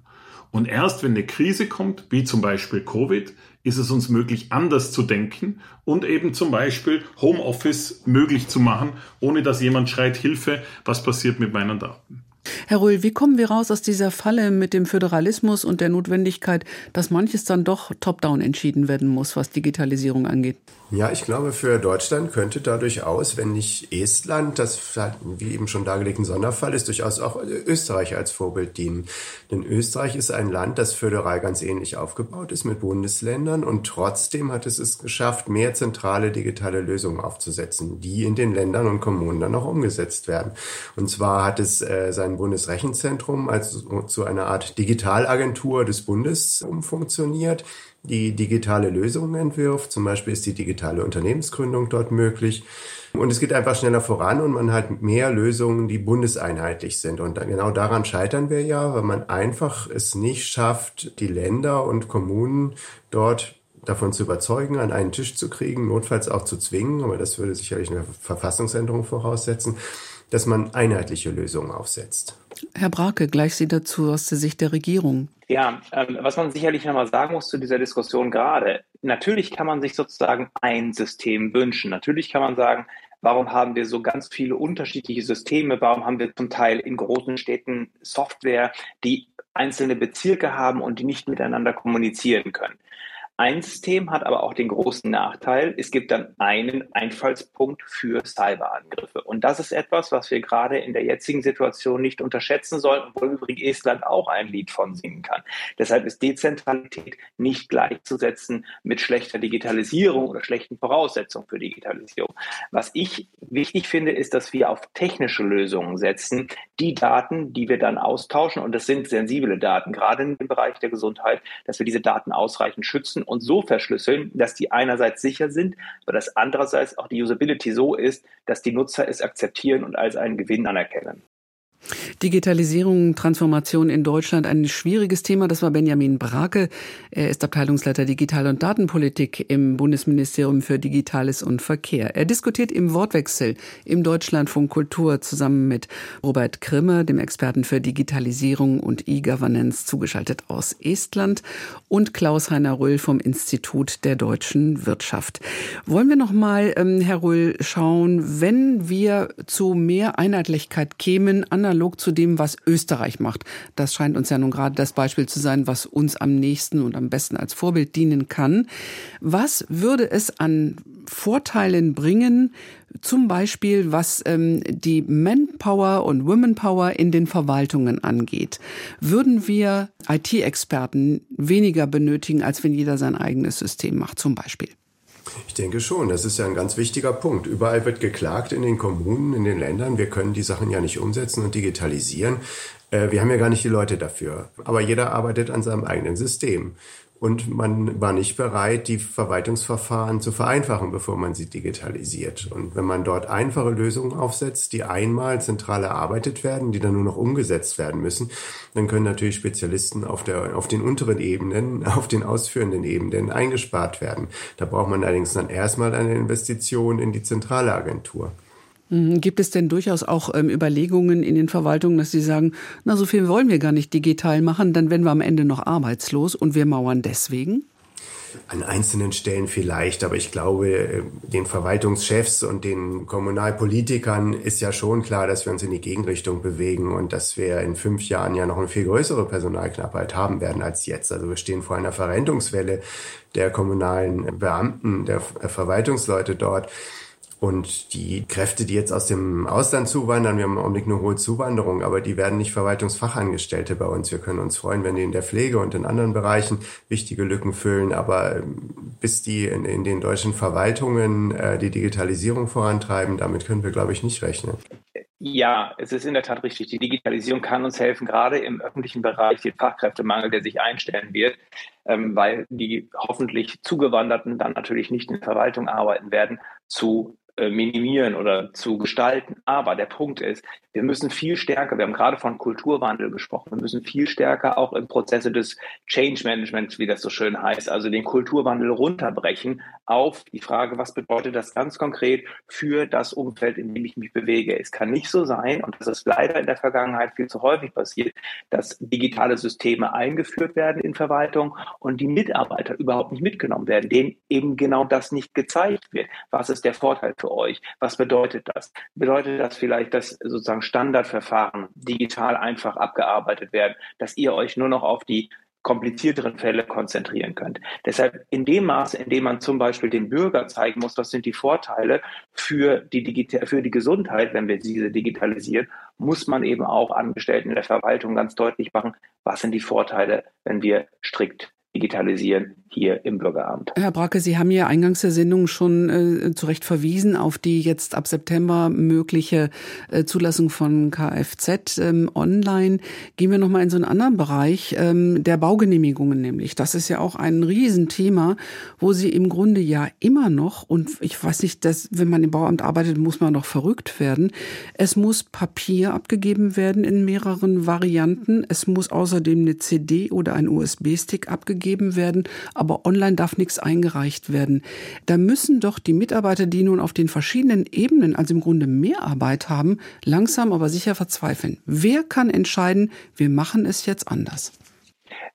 [SPEAKER 5] Und erst wenn eine Krise kommt, wie zum Beispiel Covid, ist es uns möglich, anders zu denken und eben zum Beispiel Homeoffice möglich zu machen, ohne dass jemand schreit, Hilfe, was passiert mit meinen Daten.
[SPEAKER 2] Herr Rühl, wie kommen wir raus aus dieser Falle mit dem Föderalismus und der Notwendigkeit, dass manches dann doch top-down entschieden werden muss, was Digitalisierung angeht?
[SPEAKER 4] Ja, ich glaube, für Deutschland könnte da durchaus, wenn nicht Estland, das wie eben schon dargelegt ein Sonderfall ist, durchaus auch Österreich als Vorbild dienen. Denn Österreich ist ein Land, das föderal ganz ähnlich aufgebaut ist mit Bundesländern und trotzdem hat es es geschafft, mehr zentrale digitale Lösungen aufzusetzen, die in den Ländern und Kommunen dann auch umgesetzt werden. Und zwar hat es äh, Bundesrechenzentrum als zu einer Art Digitalagentur des Bundes umfunktioniert die digitale Lösungen entwirft. Zum Beispiel ist die digitale Unternehmensgründung dort möglich. Und es geht einfach schneller voran und man hat mehr Lösungen, die bundeseinheitlich sind. Und genau daran scheitern wir ja, weil man einfach es nicht schafft, die Länder und Kommunen dort davon zu überzeugen, an einen Tisch zu kriegen, notfalls auch zu zwingen, aber das würde sicherlich eine Verfassungsänderung voraussetzen, dass man einheitliche Lösungen aufsetzt.
[SPEAKER 2] Herr Brake, gleich Sie dazu aus der Sicht der Regierung.
[SPEAKER 3] Ja, ähm, was man sicherlich nochmal sagen muss zu dieser Diskussion gerade, natürlich kann man sich sozusagen ein System wünschen. Natürlich kann man sagen, warum haben wir so ganz viele unterschiedliche Systeme? Warum haben wir zum Teil in großen Städten Software, die einzelne Bezirke haben und die nicht miteinander kommunizieren können? Ein System hat aber auch den großen Nachteil, es gibt dann einen Einfallspunkt für Cyberangriffe. Und das ist etwas, was wir gerade in der jetzigen Situation nicht unterschätzen sollten, wo übrigens Estland auch ein Lied von singen kann. Deshalb ist Dezentralität nicht gleichzusetzen mit schlechter Digitalisierung oder schlechten Voraussetzungen für Digitalisierung. Was ich wichtig finde, ist, dass wir auf technische Lösungen setzen, die Daten, die wir dann austauschen, und das sind sensible Daten, gerade im Bereich der Gesundheit, dass wir diese Daten ausreichend schützen und so verschlüsseln, dass die einerseits sicher sind, aber dass andererseits auch die Usability so ist, dass die Nutzer es akzeptieren und als einen Gewinn anerkennen.
[SPEAKER 2] Digitalisierung, Transformation in Deutschland, ein schwieriges Thema. Das war Benjamin Brake. Er ist Abteilungsleiter Digital- und Datenpolitik im Bundesministerium für Digitales und Verkehr. Er diskutiert im Wortwechsel im Deutschlandfunk Kultur zusammen mit Robert Krimme, dem Experten für Digitalisierung und E-Governance, zugeschaltet aus Estland, und Klaus-Heiner Rüll vom Institut der deutschen Wirtschaft. Wollen wir noch mal, ähm, Herr Rüll, schauen, wenn wir zu mehr Einheitlichkeit kämen, analog zu dem, was Österreich macht. Das scheint uns ja nun gerade das Beispiel zu sein, was uns am nächsten und am besten als Vorbild dienen kann. Was würde es an Vorteilen bringen, zum Beispiel was ähm, die Manpower und Womenpower in den Verwaltungen angeht. Würden wir IT-Experten weniger benötigen, als wenn jeder sein eigenes System macht, zum Beispiel?
[SPEAKER 4] Ich denke schon, das ist ja ein ganz wichtiger Punkt. Überall wird geklagt in den Kommunen, in den Ländern. Wir können die Sachen ja nicht umsetzen und digitalisieren. Äh, wir haben ja gar nicht die Leute dafür. Aber jeder arbeitet an seinem eigenen System und man war nicht bereit, die Verwaltungsverfahren zu vereinfachen, bevor man sie digitalisiert. Und wenn man dort einfache Lösungen aufsetzt, die einmal zentral erarbeitet werden, die dann nur noch umgesetzt werden müssen, dann können natürlich Spezialisten auf, der, auf den unteren Ebenen, auf den ausführenden Ebenen eingespart werden. Da braucht man allerdings dann erstmal eine Investition in die zentrale Agentur.
[SPEAKER 2] Mhm. Gibt es denn durchaus auch ähm, Überlegungen in den Verwaltungen, dass sie sagen, na, so viel wollen wir gar nicht digital machen, dann werden wir am Ende noch arbeitslos und wir mauern deswegen?
[SPEAKER 4] An einzelnen Stellen vielleicht, aber ich glaube, äh, den Verwaltungschefs und den Kommunalpolitikern ist ja schon klar, dass wir uns in die Gegenrichtung bewegen und dass wir in fünf Jahren ja noch eine viel größere Personalknappheit haben werden als jetzt. Also wir stehen vor einer Verrentungswelle der kommunalen Beamten, der Verwaltungsleute dort. Und die Kräfte, die jetzt aus dem Ausland zuwandern, wir haben im Augenblick eine hohe Zuwanderung, aber die werden nicht Verwaltungsfachangestellte bei uns. Wir können uns freuen, wenn die in der Pflege und in anderen Bereichen wichtige Lücken füllen. Aber ähm, bis die in, in den deutschen Verwaltungen äh, die Digitalisierung vorantreiben, damit können wir, glaube ich, nicht rechnen.
[SPEAKER 3] Ja, es ist in der Tat richtig. Die Digitalisierung kann uns helfen, gerade im öffentlichen Bereich, den Fachkräftemangel, der sich einstellen wird, ähm, weil die hoffentlich Zugewanderten dann natürlich nicht in der Verwaltung arbeiten werden, zu äh, minimieren oder zu gestalten. Aber der Punkt ist, wir müssen viel stärker, wir haben gerade von Kulturwandel gesprochen, wir müssen viel stärker auch im Prozesse des Change Management, wie das so schön heißt, also den Kulturwandel runterbrechen auf die Frage, was bedeutet das ganz konkret für das Umfeld, in dem ich mich bewege. Es kann nicht so sein, und das ist leider in der Vergangenheit viel zu häufig passiert, dass digitale Systeme eingeführt werden in Verwaltung und die Mitarbeiter überhaupt nicht mitgenommen werden, denen eben genau das nicht gezeigt wird. Was ist der Vorteil für euch. Was bedeutet das? Bedeutet das vielleicht, dass sozusagen Standardverfahren digital einfach abgearbeitet werden, dass ihr euch nur noch auf die komplizierteren Fälle konzentrieren könnt. Deshalb in dem Maße, in dem man zum Beispiel dem Bürger zeigen muss, was sind die Vorteile für die, Digita für die Gesundheit, wenn wir diese digitalisieren, muss man eben auch Angestellten in der Verwaltung ganz deutlich machen, was sind die Vorteile, wenn wir strikt digitalisieren hier im Bürgeramt.
[SPEAKER 2] Herr Bracke, Sie haben ja eingangs der Sendung schon äh, zu Recht verwiesen auf die jetzt ab September mögliche äh, Zulassung von Kfz ähm, online. Gehen wir nochmal in so einen anderen Bereich ähm, der Baugenehmigungen nämlich. Das ist ja auch ein Riesenthema, wo Sie im Grunde ja immer noch, und ich weiß nicht, dass, wenn man im Bauamt arbeitet, muss man noch verrückt werden. Es muss Papier abgegeben werden in mehreren Varianten. Es muss außerdem eine CD oder ein USB-Stick abgegeben werden aber online darf nichts eingereicht werden. Da müssen doch die Mitarbeiter, die nun auf den verschiedenen Ebenen, also im Grunde mehr Arbeit haben, langsam aber sicher verzweifeln. Wer kann entscheiden, wir machen es jetzt anders?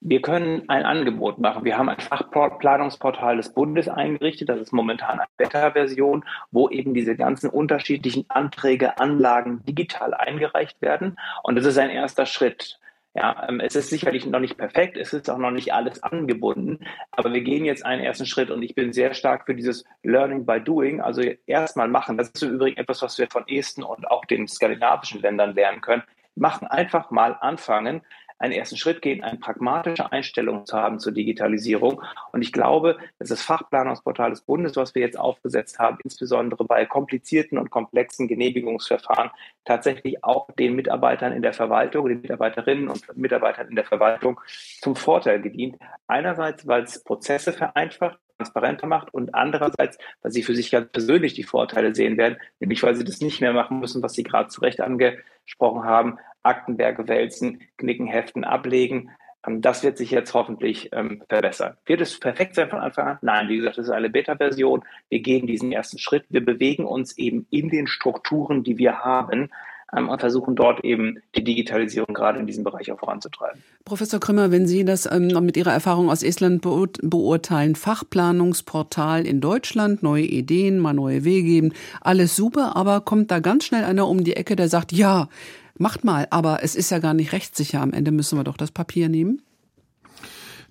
[SPEAKER 3] Wir können ein Angebot machen. Wir haben ein Fachplanungsportal des Bundes eingerichtet. Das ist momentan eine Beta-Version, wo eben diese ganzen unterschiedlichen Anträge, Anlagen digital eingereicht werden. Und das ist ein erster Schritt. Ja, ähm, es ist sicherlich noch nicht perfekt, es ist auch noch nicht alles angebunden, aber wir gehen jetzt einen ersten Schritt und ich bin sehr stark für dieses Learning by Doing, also erstmal machen. Das ist im Übrigen etwas, was wir von Esten und auch den skandinavischen Ländern lernen können. Machen, einfach mal anfangen, einen ersten Schritt gehen, eine pragmatische Einstellung zu haben zur Digitalisierung. Und ich glaube, dass das Fachplanungsportal des Bundes, was wir jetzt aufgesetzt haben, insbesondere bei komplizierten und komplexen Genehmigungsverfahren, tatsächlich auch den Mitarbeitern in der Verwaltung, den Mitarbeiterinnen und Mitarbeitern in der Verwaltung zum Vorteil gedient. Einerseits, weil es Prozesse vereinfacht, transparenter macht und andererseits, weil sie für sich ganz persönlich die Vorteile sehen werden, nämlich weil sie das nicht mehr machen müssen, was Sie gerade zu Recht angesprochen haben, Aktenberge wälzen, knicken, heften, ablegen. Ähm, das wird sich jetzt hoffentlich ähm, verbessern. Wird es perfekt sein von Anfang an? Nein, wie gesagt, das ist eine Beta-Version. Wir gehen diesen ersten Schritt. Wir bewegen uns eben in den Strukturen, die wir haben und versuchen dort eben die Digitalisierung gerade in diesem Bereich auch voranzutreiben.
[SPEAKER 2] Professor Krümmer, wenn Sie das ähm, mit Ihrer Erfahrung aus Estland beurteilen, Fachplanungsportal in Deutschland, neue Ideen, mal neue Wege geben, alles super, aber kommt da ganz schnell einer um die Ecke, der sagt, ja, macht mal, aber es ist ja gar nicht rechtssicher. Am Ende müssen wir doch das Papier nehmen.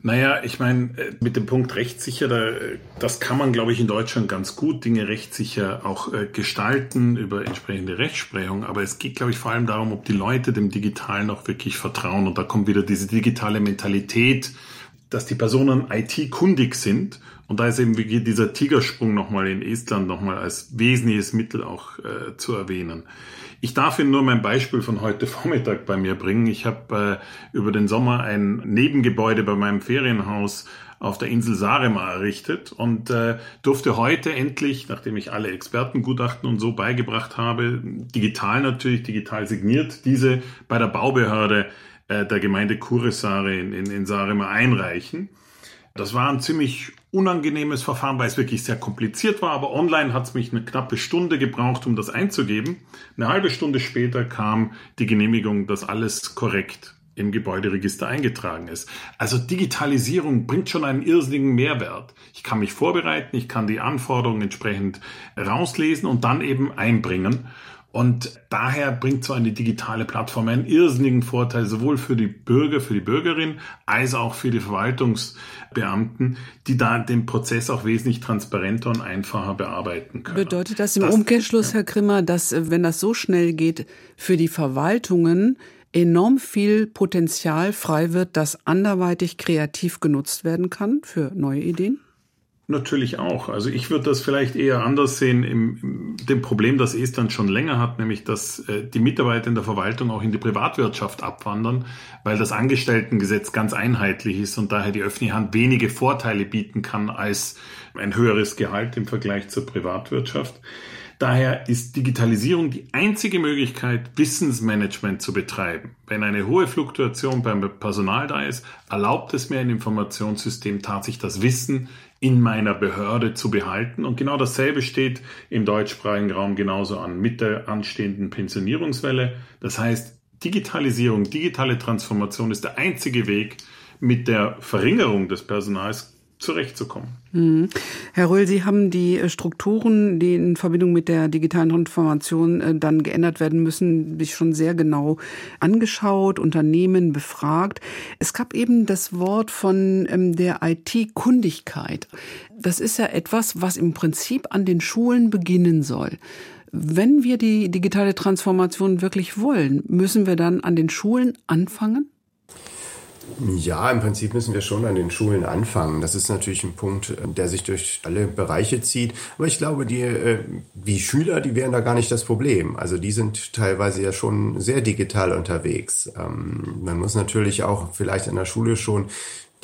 [SPEAKER 5] Naja, ich meine, äh, mit dem Punkt rechtssicher, da, das kann man, glaube ich, in Deutschland ganz gut Dinge rechtssicher auch äh, gestalten über entsprechende Rechtsprechung. Aber es geht, glaube ich, vor allem darum, ob die Leute dem Digitalen auch wirklich vertrauen. Und da kommt wieder diese digitale Mentalität, dass die Personen IT-kundig sind. Und da ist eben wie dieser Tigersprung nochmal in Estland nochmal als wesentliches Mittel auch äh, zu erwähnen. Ich darf Ihnen nur mein Beispiel von heute Vormittag bei mir bringen. Ich habe äh, über den Sommer ein Nebengebäude bei meinem Ferienhaus auf der Insel Sarema errichtet und äh, durfte heute endlich, nachdem ich alle Expertengutachten und so beigebracht habe, digital natürlich, digital signiert, diese bei der Baubehörde äh, der Gemeinde Kuressaare in, in, in Sarema einreichen. Das war ein ziemlich unangenehmes Verfahren, weil es wirklich sehr kompliziert war, aber online hat es mich eine knappe Stunde gebraucht, um das einzugeben. Eine halbe Stunde später kam die Genehmigung, dass alles korrekt im Gebäuderegister eingetragen ist. Also Digitalisierung bringt schon einen irrsinnigen Mehrwert. Ich kann mich vorbereiten, ich kann die Anforderungen entsprechend rauslesen und dann eben einbringen. Und daher bringt so eine digitale Plattform einen irrsinnigen Vorteil, sowohl für die Bürger, für die Bürgerin, als auch für die Verwaltungsbeamten, die da den Prozess auch wesentlich transparenter und einfacher bearbeiten können.
[SPEAKER 2] Bedeutet das im das, Umkehrschluss, ja. Herr Grimmer, dass, äh, wenn das so schnell geht, für die Verwaltungen enorm viel Potenzial frei wird, das anderweitig kreativ genutzt werden kann für neue Ideen?
[SPEAKER 5] Natürlich auch. Also ich würde das vielleicht eher anders sehen im, im dem Problem, das Estland schon länger hat, nämlich dass äh, die Mitarbeiter in der Verwaltung auch in die Privatwirtschaft abwandern, weil das Angestelltengesetz ganz einheitlich ist und daher die öffentliche Hand wenige Vorteile bieten kann als ein höheres Gehalt im Vergleich zur Privatwirtschaft. Daher ist Digitalisierung die einzige Möglichkeit, Wissensmanagement zu betreiben. Wenn eine hohe Fluktuation beim Personal da ist, erlaubt es mir ein Informationssystem tatsächlich das Wissen in meiner Behörde zu behalten. Und genau dasselbe steht im deutschsprachigen Raum genauso an mit der anstehenden Pensionierungswelle. Das heißt, Digitalisierung, digitale Transformation ist der einzige Weg, mit der Verringerung des Personals zurechtzukommen.
[SPEAKER 2] Mhm. Herr Röhl, Sie haben die äh, Strukturen, die in Verbindung mit der digitalen Transformation äh, dann geändert werden müssen, sich schon sehr genau angeschaut, Unternehmen befragt. Es gab eben das Wort von ähm, der IT-Kundigkeit. Das ist ja etwas, was im Prinzip an den Schulen beginnen soll. Wenn wir die digitale Transformation wirklich wollen, müssen wir dann an den Schulen anfangen?
[SPEAKER 4] Ja, im Prinzip müssen wir schon an den Schulen anfangen. Das ist natürlich ein Punkt, der sich durch alle Bereiche zieht. Aber ich glaube, die, äh, die Schüler, die wären da gar nicht das Problem. Also die sind teilweise ja schon sehr digital unterwegs. Ähm, man muss natürlich auch vielleicht an der Schule schon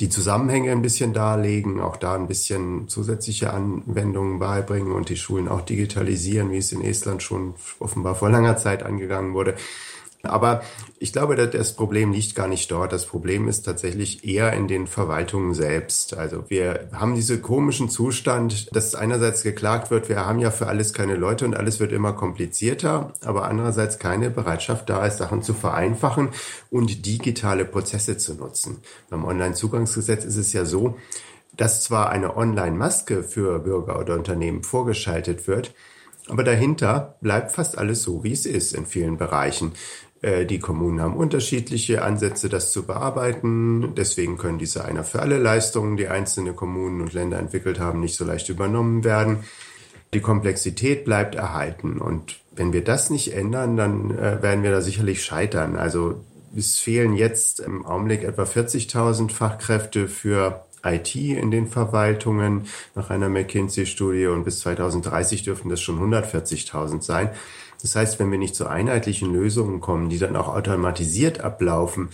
[SPEAKER 4] die Zusammenhänge ein bisschen darlegen, auch da ein bisschen zusätzliche Anwendungen beibringen und die Schulen auch digitalisieren, wie es in Estland schon offenbar vor langer Zeit angegangen wurde. Aber ich glaube, das Problem liegt gar nicht dort. Das Problem ist tatsächlich eher in den Verwaltungen selbst. Also wir haben diesen komischen Zustand, dass einerseits geklagt wird, wir haben ja für alles keine Leute und alles wird immer komplizierter, aber andererseits keine Bereitschaft da ist, Sachen zu vereinfachen und digitale Prozesse zu nutzen. Beim Onlinezugangsgesetz ist es ja so, dass zwar eine Online-Maske für Bürger oder Unternehmen vorgeschaltet wird, aber dahinter bleibt fast alles so, wie es ist in vielen Bereichen. Äh, die Kommunen haben unterschiedliche Ansätze, das zu bearbeiten. Deswegen können diese einer für alle Leistungen, die einzelne Kommunen und Länder entwickelt haben, nicht so leicht übernommen werden. Die Komplexität bleibt erhalten. Und wenn wir das nicht ändern, dann äh, werden wir da sicherlich scheitern. Also es fehlen jetzt im Augenblick etwa 40.000 Fachkräfte für IT in den Verwaltungen nach einer McKinsey-Studie und bis 2030 dürfen das schon 140.000 sein. Das heißt, wenn wir nicht zu einheitlichen Lösungen kommen, die dann auch automatisiert ablaufen,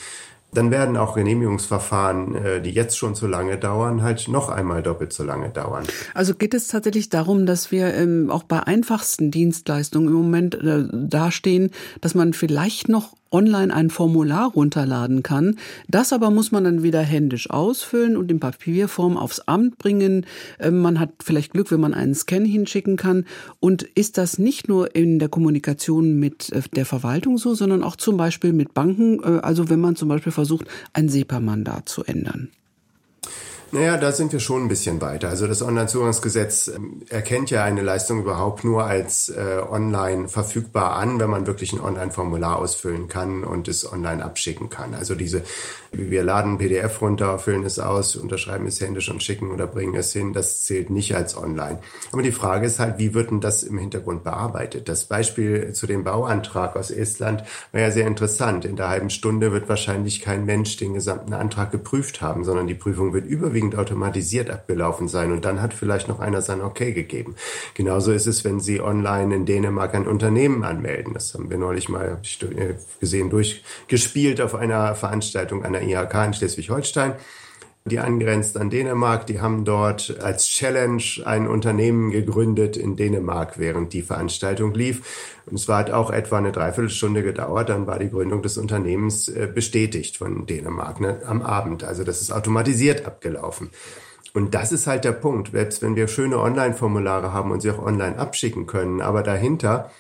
[SPEAKER 4] dann werden auch Genehmigungsverfahren, äh, die jetzt schon zu lange dauern, halt noch einmal doppelt so lange dauern.
[SPEAKER 2] Also geht es tatsächlich darum, dass wir ähm, auch bei einfachsten Dienstleistungen im Moment äh, dastehen, dass man vielleicht noch online ein Formular runterladen kann. Das aber muss man dann wieder händisch ausfüllen und in Papierform aufs Amt bringen. Ähm, man hat vielleicht Glück, wenn man einen Scan hinschicken kann. Und ist das nicht nur in der Kommunikation mit äh, der Verwaltung so, sondern auch zum Beispiel mit Banken? Äh, also wenn man zum Beispiel versucht, ein SEPA-Mandat zu ändern.
[SPEAKER 4] Naja, da sind wir schon ein bisschen weiter. Also das Onlinezugangsgesetz ähm, erkennt ja eine Leistung überhaupt nur als äh, online verfügbar an, wenn man wirklich ein Online-Formular ausfüllen kann und es online abschicken kann. Also diese, wir laden PDF runter, füllen es aus, unterschreiben es händisch und schicken oder bringen es hin, das zählt nicht als online. Aber die Frage ist halt, wie wird denn das im Hintergrund bearbeitet? Das Beispiel zu dem Bauantrag aus Estland war ja sehr interessant. In der halben Stunde wird wahrscheinlich kein Mensch den gesamten Antrag geprüft haben, sondern die Prüfung wird überwiegend überwiegend automatisiert abgelaufen sein und dann hat vielleicht noch einer sein Okay gegeben. Genauso ist es, wenn Sie online in Dänemark ein Unternehmen anmelden. Das haben wir neulich mal äh, gesehen, durchgespielt auf einer Veranstaltung an der IHK in Schleswig-Holstein die angrenzt an Dänemark. Die haben dort als Challenge ein Unternehmen gegründet in Dänemark, während die Veranstaltung lief. Und es war halt auch etwa eine Dreiviertelstunde gedauert. Dann war die Gründung des Unternehmens äh, bestätigt von Dänemark ne, am Abend. Also das ist automatisiert abgelaufen. Und das ist halt der Punkt. Selbst wenn wir schöne Online-Formulare haben und sie auch online abschicken können, aber dahinter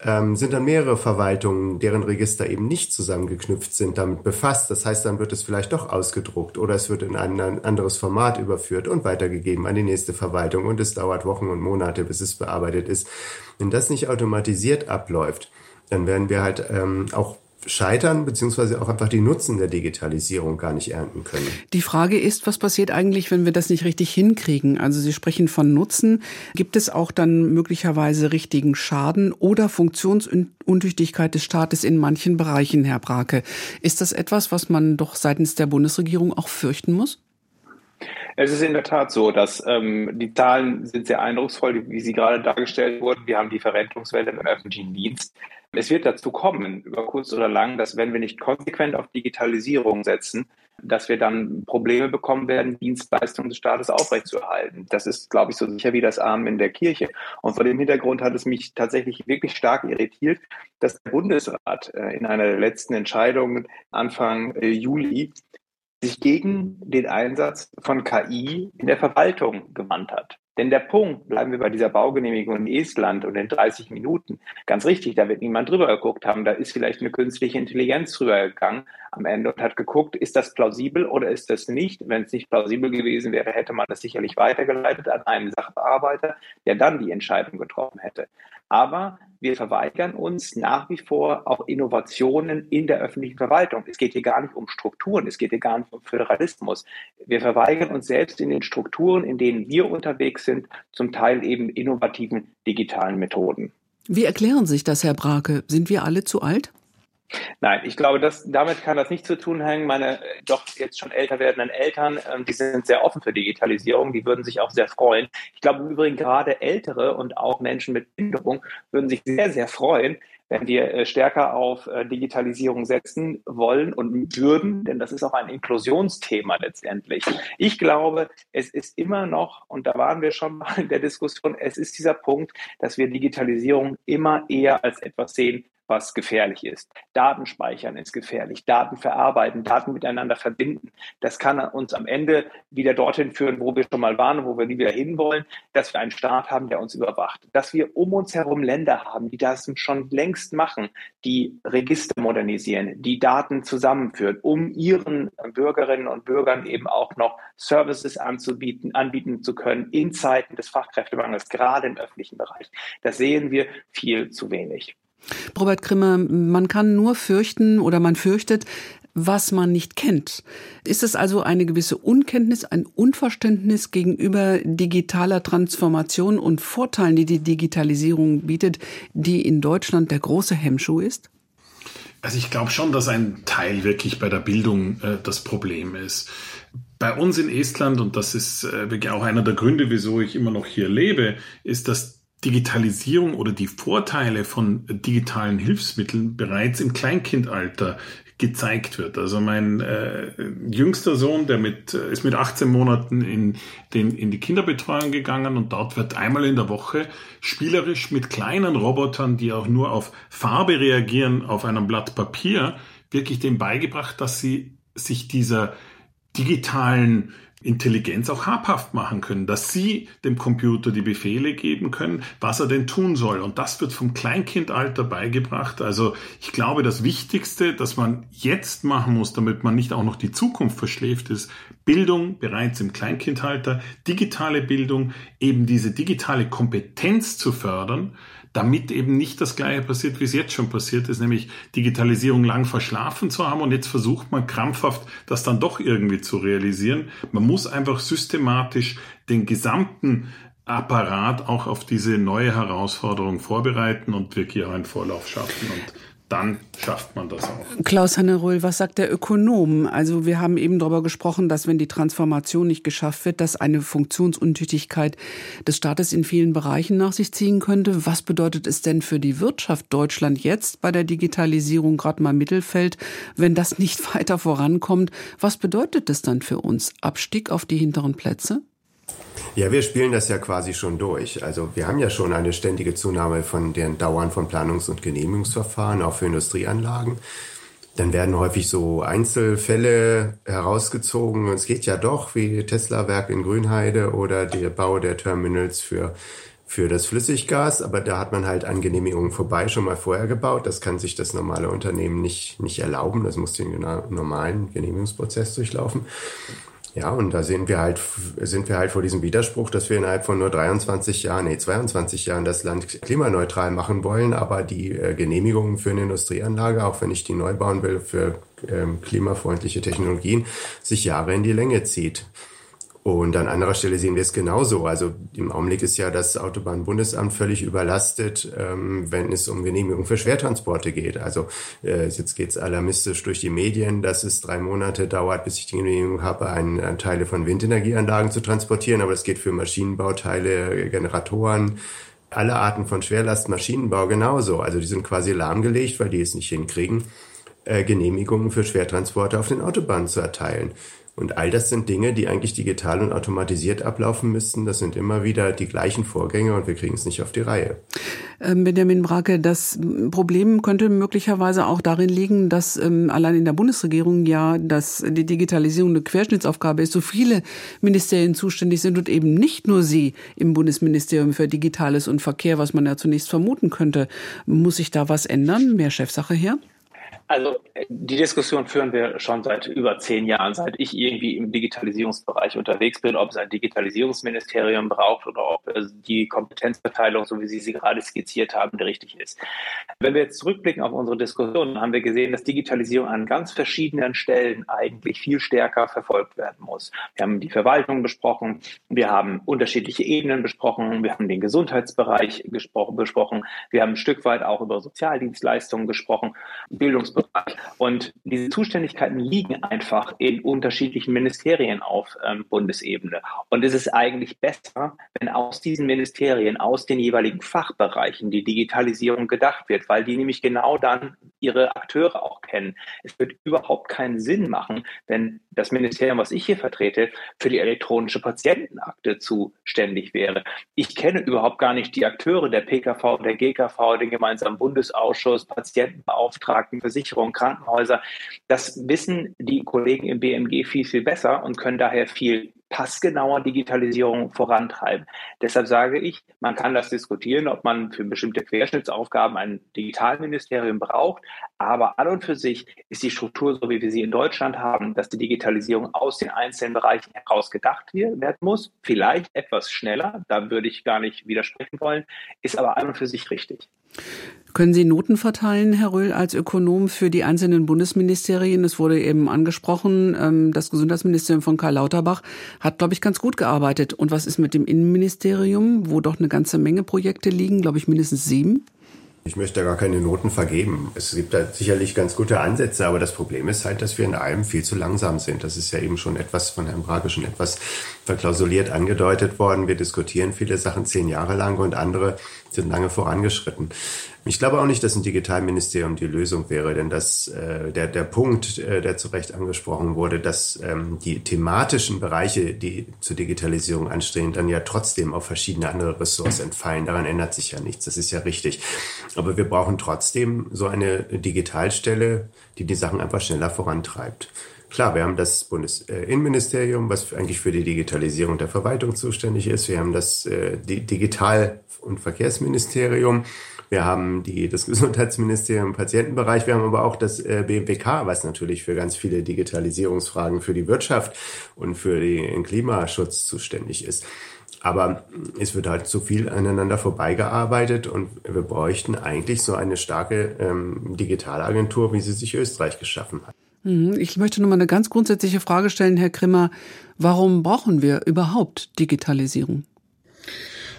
[SPEAKER 4] ähm, sind dann mehrere Verwaltungen, deren Register eben nicht zusammengeknüpft sind, damit befasst. Das heißt, dann wird es vielleicht doch ausgedruckt oder es wird in ein anderes Format überführt und weitergegeben an die nächste Verwaltung und es dauert Wochen und Monate, bis es bearbeitet ist. Wenn das nicht automatisiert abläuft, dann werden wir halt ähm, auch scheitern, beziehungsweise auch einfach die Nutzen der Digitalisierung gar nicht ernten können.
[SPEAKER 2] Die Frage ist, was passiert eigentlich, wenn wir das nicht richtig hinkriegen? Also Sie sprechen von Nutzen. Gibt es auch dann möglicherweise richtigen Schaden oder Funktionsuntüchtigkeit des Staates in manchen Bereichen, Herr Brake? Ist das etwas, was man doch seitens der Bundesregierung auch fürchten muss?
[SPEAKER 3] Es ist in der Tat so, dass ähm, die Zahlen sind sehr eindrucksvoll, wie sie gerade dargestellt wurden. Wir haben die Verrentungswelle im öffentlichen Dienst. Es wird dazu kommen, über kurz oder lang, dass wenn wir nicht konsequent auf Digitalisierung setzen, dass wir dann Probleme bekommen werden, Dienstleistungen des Staates aufrechtzuerhalten. Das ist, glaube ich, so sicher wie das Armen in der Kirche. Und vor dem Hintergrund hat es mich tatsächlich wirklich stark irritiert, dass der Bundesrat äh, in einer der letzten Entscheidungen Anfang äh, Juli sich gegen den Einsatz von KI in der Verwaltung gewandt hat. Denn der Punkt, bleiben wir bei dieser Baugenehmigung in Estland und in 30 Minuten, ganz richtig, da wird niemand drüber geguckt haben, da ist vielleicht eine künstliche Intelligenz drüber gegangen am Ende und hat geguckt, ist das plausibel oder ist das nicht? Wenn es nicht plausibel gewesen wäre, hätte man das sicherlich weitergeleitet an einen Sachbearbeiter, der dann die Entscheidung getroffen hätte. Aber wir verweigern uns nach wie vor auch Innovationen in der öffentlichen Verwaltung. Es geht hier gar nicht um Strukturen, es geht hier gar nicht um Föderalismus. Wir verweigern uns selbst in den Strukturen, in denen wir unterwegs sind, zum Teil eben innovativen digitalen Methoden.
[SPEAKER 2] Wie erklären sich das, Herr Brake? Sind wir alle zu alt?
[SPEAKER 3] Nein, ich glaube, dass, damit kann das nicht zu tun hängen. Meine doch jetzt schon älter werdenden Eltern, ähm, die sind sehr offen für Digitalisierung, die würden sich auch sehr freuen. Ich glaube im Übrigen gerade Ältere und auch Menschen mit Behinderung würden sich sehr, sehr freuen, wenn wir äh, stärker auf äh, Digitalisierung setzen wollen und würden, denn das ist auch ein Inklusionsthema letztendlich. Ich glaube, es ist immer noch, und da waren wir schon mal in der Diskussion, es ist dieser Punkt, dass wir Digitalisierung immer eher als etwas sehen, was gefährlich ist. Daten speichern ist gefährlich, Daten verarbeiten, Daten miteinander verbinden. Das kann uns am Ende wieder dorthin führen, wo wir schon mal waren und wo wir nie wieder hinwollen, dass wir einen Staat haben, der uns überwacht. Dass wir um uns herum Länder haben, die das schon längst machen, die Register modernisieren, die Daten zusammenführen, um ihren Bürgerinnen und Bürgern eben auch noch Services anzubieten, anbieten zu können in Zeiten des Fachkräftemangels, gerade im öffentlichen Bereich. Das sehen wir viel zu wenig.
[SPEAKER 2] Robert Grimmer, man kann nur fürchten oder man fürchtet, was man nicht kennt. Ist es also eine gewisse Unkenntnis, ein Unverständnis gegenüber digitaler Transformation und Vorteilen, die die Digitalisierung bietet, die in Deutschland der große Hemmschuh ist?
[SPEAKER 5] Also ich glaube schon, dass ein Teil wirklich bei der Bildung äh, das Problem ist. Bei uns in Estland, und das ist äh, wirklich auch einer der Gründe, wieso ich immer noch hier lebe, ist, dass Digitalisierung oder die Vorteile von digitalen Hilfsmitteln bereits im Kleinkindalter gezeigt wird. Also mein äh, jüngster Sohn, der mit äh, ist mit 18 Monaten in den in die Kinderbetreuung gegangen und dort wird einmal in der Woche spielerisch mit kleinen Robotern, die auch nur auf Farbe reagieren auf einem Blatt Papier, wirklich dem beigebracht, dass sie sich dieser digitalen Intelligenz auch habhaft machen können, dass sie dem Computer die Befehle geben können, was er denn tun soll. Und das wird vom Kleinkindalter beigebracht. Also ich glaube, das Wichtigste, das man jetzt machen muss, damit man nicht auch noch die Zukunft verschläft, ist Bildung bereits im Kleinkindalter, digitale Bildung, eben diese digitale Kompetenz zu fördern, damit eben nicht das Gleiche passiert, wie es jetzt schon passiert ist, nämlich Digitalisierung lang verschlafen zu haben und jetzt versucht man krampfhaft, das dann doch irgendwie zu realisieren. Man muss einfach systematisch den gesamten Apparat auch auf diese neue Herausforderung vorbereiten und wirklich auch einen Vorlauf schaffen. Und dann schafft man das auch.
[SPEAKER 2] Klaus Hannerohl, was sagt der Ökonom? Also wir haben eben darüber gesprochen, dass wenn die Transformation nicht geschafft wird, dass eine Funktionsuntüchtigkeit des Staates in vielen Bereichen nach sich ziehen könnte. Was bedeutet es denn für die Wirtschaft Deutschland jetzt bei der Digitalisierung, gerade mal Mittelfeld, wenn das nicht weiter vorankommt? Was bedeutet das dann für uns? Abstieg auf die hinteren Plätze?
[SPEAKER 4] Ja, wir spielen das ja quasi schon durch. Also wir haben ja schon eine ständige Zunahme von den Dauern von Planungs- und Genehmigungsverfahren, auch für Industrieanlagen. Dann werden häufig so Einzelfälle herausgezogen. Es geht ja doch, wie Tesla-Werk in Grünheide oder der Bau der Terminals für, für das Flüssiggas. Aber da hat man halt an Genehmigungen vorbei schon mal vorher gebaut. Das kann sich das normale Unternehmen nicht, nicht erlauben. Das muss den normalen Genehmigungsprozess durchlaufen. Ja, und da sind wir halt, sind wir halt vor diesem Widerspruch, dass wir innerhalb von nur 23 Jahren, nee, 22 Jahren das Land klimaneutral machen wollen, aber die äh, Genehmigungen für eine Industrieanlage, auch wenn ich die neu bauen will, für ähm, klimafreundliche Technologien, sich Jahre in die Länge zieht. Und an anderer Stelle sehen wir es genauso. Also im Augenblick ist ja das Autobahnbundesamt völlig überlastet, ähm, wenn es um Genehmigung für Schwertransporte geht. Also äh, jetzt geht es alarmistisch durch die Medien, dass es drei Monate dauert, bis ich die Genehmigung habe, ein, ein Teile von Windenergieanlagen zu transportieren. Aber es geht für Maschinenbauteile, Generatoren, alle Arten von Schwerlastmaschinenbau genauso. Also die sind quasi lahmgelegt, weil die es nicht hinkriegen, äh, Genehmigungen für Schwertransporte auf den Autobahnen zu erteilen. Und all das sind Dinge, die eigentlich digital und automatisiert ablaufen müssten. Das sind immer wieder die gleichen Vorgänge und wir kriegen es nicht auf die Reihe.
[SPEAKER 2] Ähm, Benjamin Brake, das Problem könnte möglicherweise auch darin liegen, dass ähm, allein in der Bundesregierung ja dass die Digitalisierung eine Querschnittsaufgabe ist, so viele Ministerien zuständig sind und eben nicht nur Sie im Bundesministerium für Digitales und Verkehr, was man ja zunächst vermuten könnte. Muss sich da was ändern? Mehr Chefsache her?
[SPEAKER 3] Also die Diskussion führen wir schon seit über zehn Jahren, seit ich irgendwie im Digitalisierungsbereich unterwegs bin, ob es ein Digitalisierungsministerium braucht oder ob die Kompetenzverteilung, so wie Sie sie gerade skizziert haben, richtig ist. Wenn wir jetzt zurückblicken auf unsere Diskussion, haben wir gesehen, dass Digitalisierung an ganz verschiedenen Stellen eigentlich viel stärker verfolgt werden muss. Wir haben die Verwaltung besprochen, wir haben unterschiedliche Ebenen besprochen, wir haben den Gesundheitsbereich besprochen, wir haben ein Stück weit auch über Sozialdienstleistungen gesprochen. Bildung Bildungsbereich. Und diese Zuständigkeiten liegen einfach in unterschiedlichen Ministerien auf ähm, Bundesebene. Und es ist eigentlich besser, wenn aus diesen Ministerien, aus den jeweiligen Fachbereichen die Digitalisierung gedacht wird, weil die nämlich genau dann ihre Akteure auch kennen. Es wird überhaupt keinen Sinn machen, wenn das Ministerium, was ich hier vertrete, für die elektronische Patientenakte zuständig wäre. Ich kenne überhaupt gar nicht die Akteure der PKV, der GKV, den gemeinsamen Bundesausschuss, Patientenbeauftragten, Versicherungen, Krankenhäuser. Das wissen die Kollegen im BMG viel, viel besser und können daher viel passgenauer Digitalisierung vorantreiben. Deshalb sage ich, man kann das diskutieren, ob man für bestimmte Querschnittsaufgaben ein Digitalministerium braucht. Aber an und für sich ist die Struktur, so wie wir sie in Deutschland haben, dass die Digitalisierung aus den einzelnen Bereichen heraus gedacht werden muss. Vielleicht etwas schneller, da würde ich gar nicht widersprechen wollen, ist aber an und für sich richtig.
[SPEAKER 2] Können Sie Noten verteilen, Herr Röhl, als Ökonom für die einzelnen Bundesministerien? Es wurde eben angesprochen, ähm, das Gesundheitsministerium von Karl Lauterbach hat, glaube ich, ganz gut gearbeitet. Und was ist mit dem Innenministerium, wo doch eine ganze Menge Projekte liegen, glaube ich, mindestens sieben?
[SPEAKER 4] Ich möchte gar keine Noten vergeben. Es gibt da sicherlich ganz gute Ansätze, aber das Problem ist halt, dass wir in allem viel zu langsam sind. Das ist ja eben schon etwas von Herrn Brage schon etwas verklausuliert angedeutet worden. Wir diskutieren viele Sachen zehn Jahre lang und andere sind lange vorangeschritten. Ich glaube auch nicht, dass ein Digitalministerium die Lösung wäre, denn das, äh, der, der Punkt, äh, der zu Recht angesprochen wurde, dass ähm, die thematischen Bereiche, die zur Digitalisierung anstehen, dann ja trotzdem auf verschiedene andere Ressorts entfallen. Daran ändert sich ja nichts. Das ist ja richtig. Aber wir brauchen trotzdem so eine Digitalstelle, die die Sachen einfach schneller vorantreibt. Klar, wir haben das Bundesinnenministerium, was eigentlich für die Digitalisierung der Verwaltung zuständig ist. Wir haben das äh, Digital- und Verkehrsministerium. Wir haben die, das Gesundheitsministerium im Patientenbereich. Wir haben aber auch das äh, BMWK, was natürlich für ganz viele Digitalisierungsfragen für die Wirtschaft und für den Klimaschutz zuständig ist. Aber es wird halt zu viel aneinander vorbeigearbeitet und wir bräuchten eigentlich so eine starke ähm, Digitalagentur, wie sie sich Österreich geschaffen hat.
[SPEAKER 2] Mhm. Ich möchte noch mal eine ganz grundsätzliche Frage stellen, Herr Krimmer. Warum brauchen wir überhaupt Digitalisierung?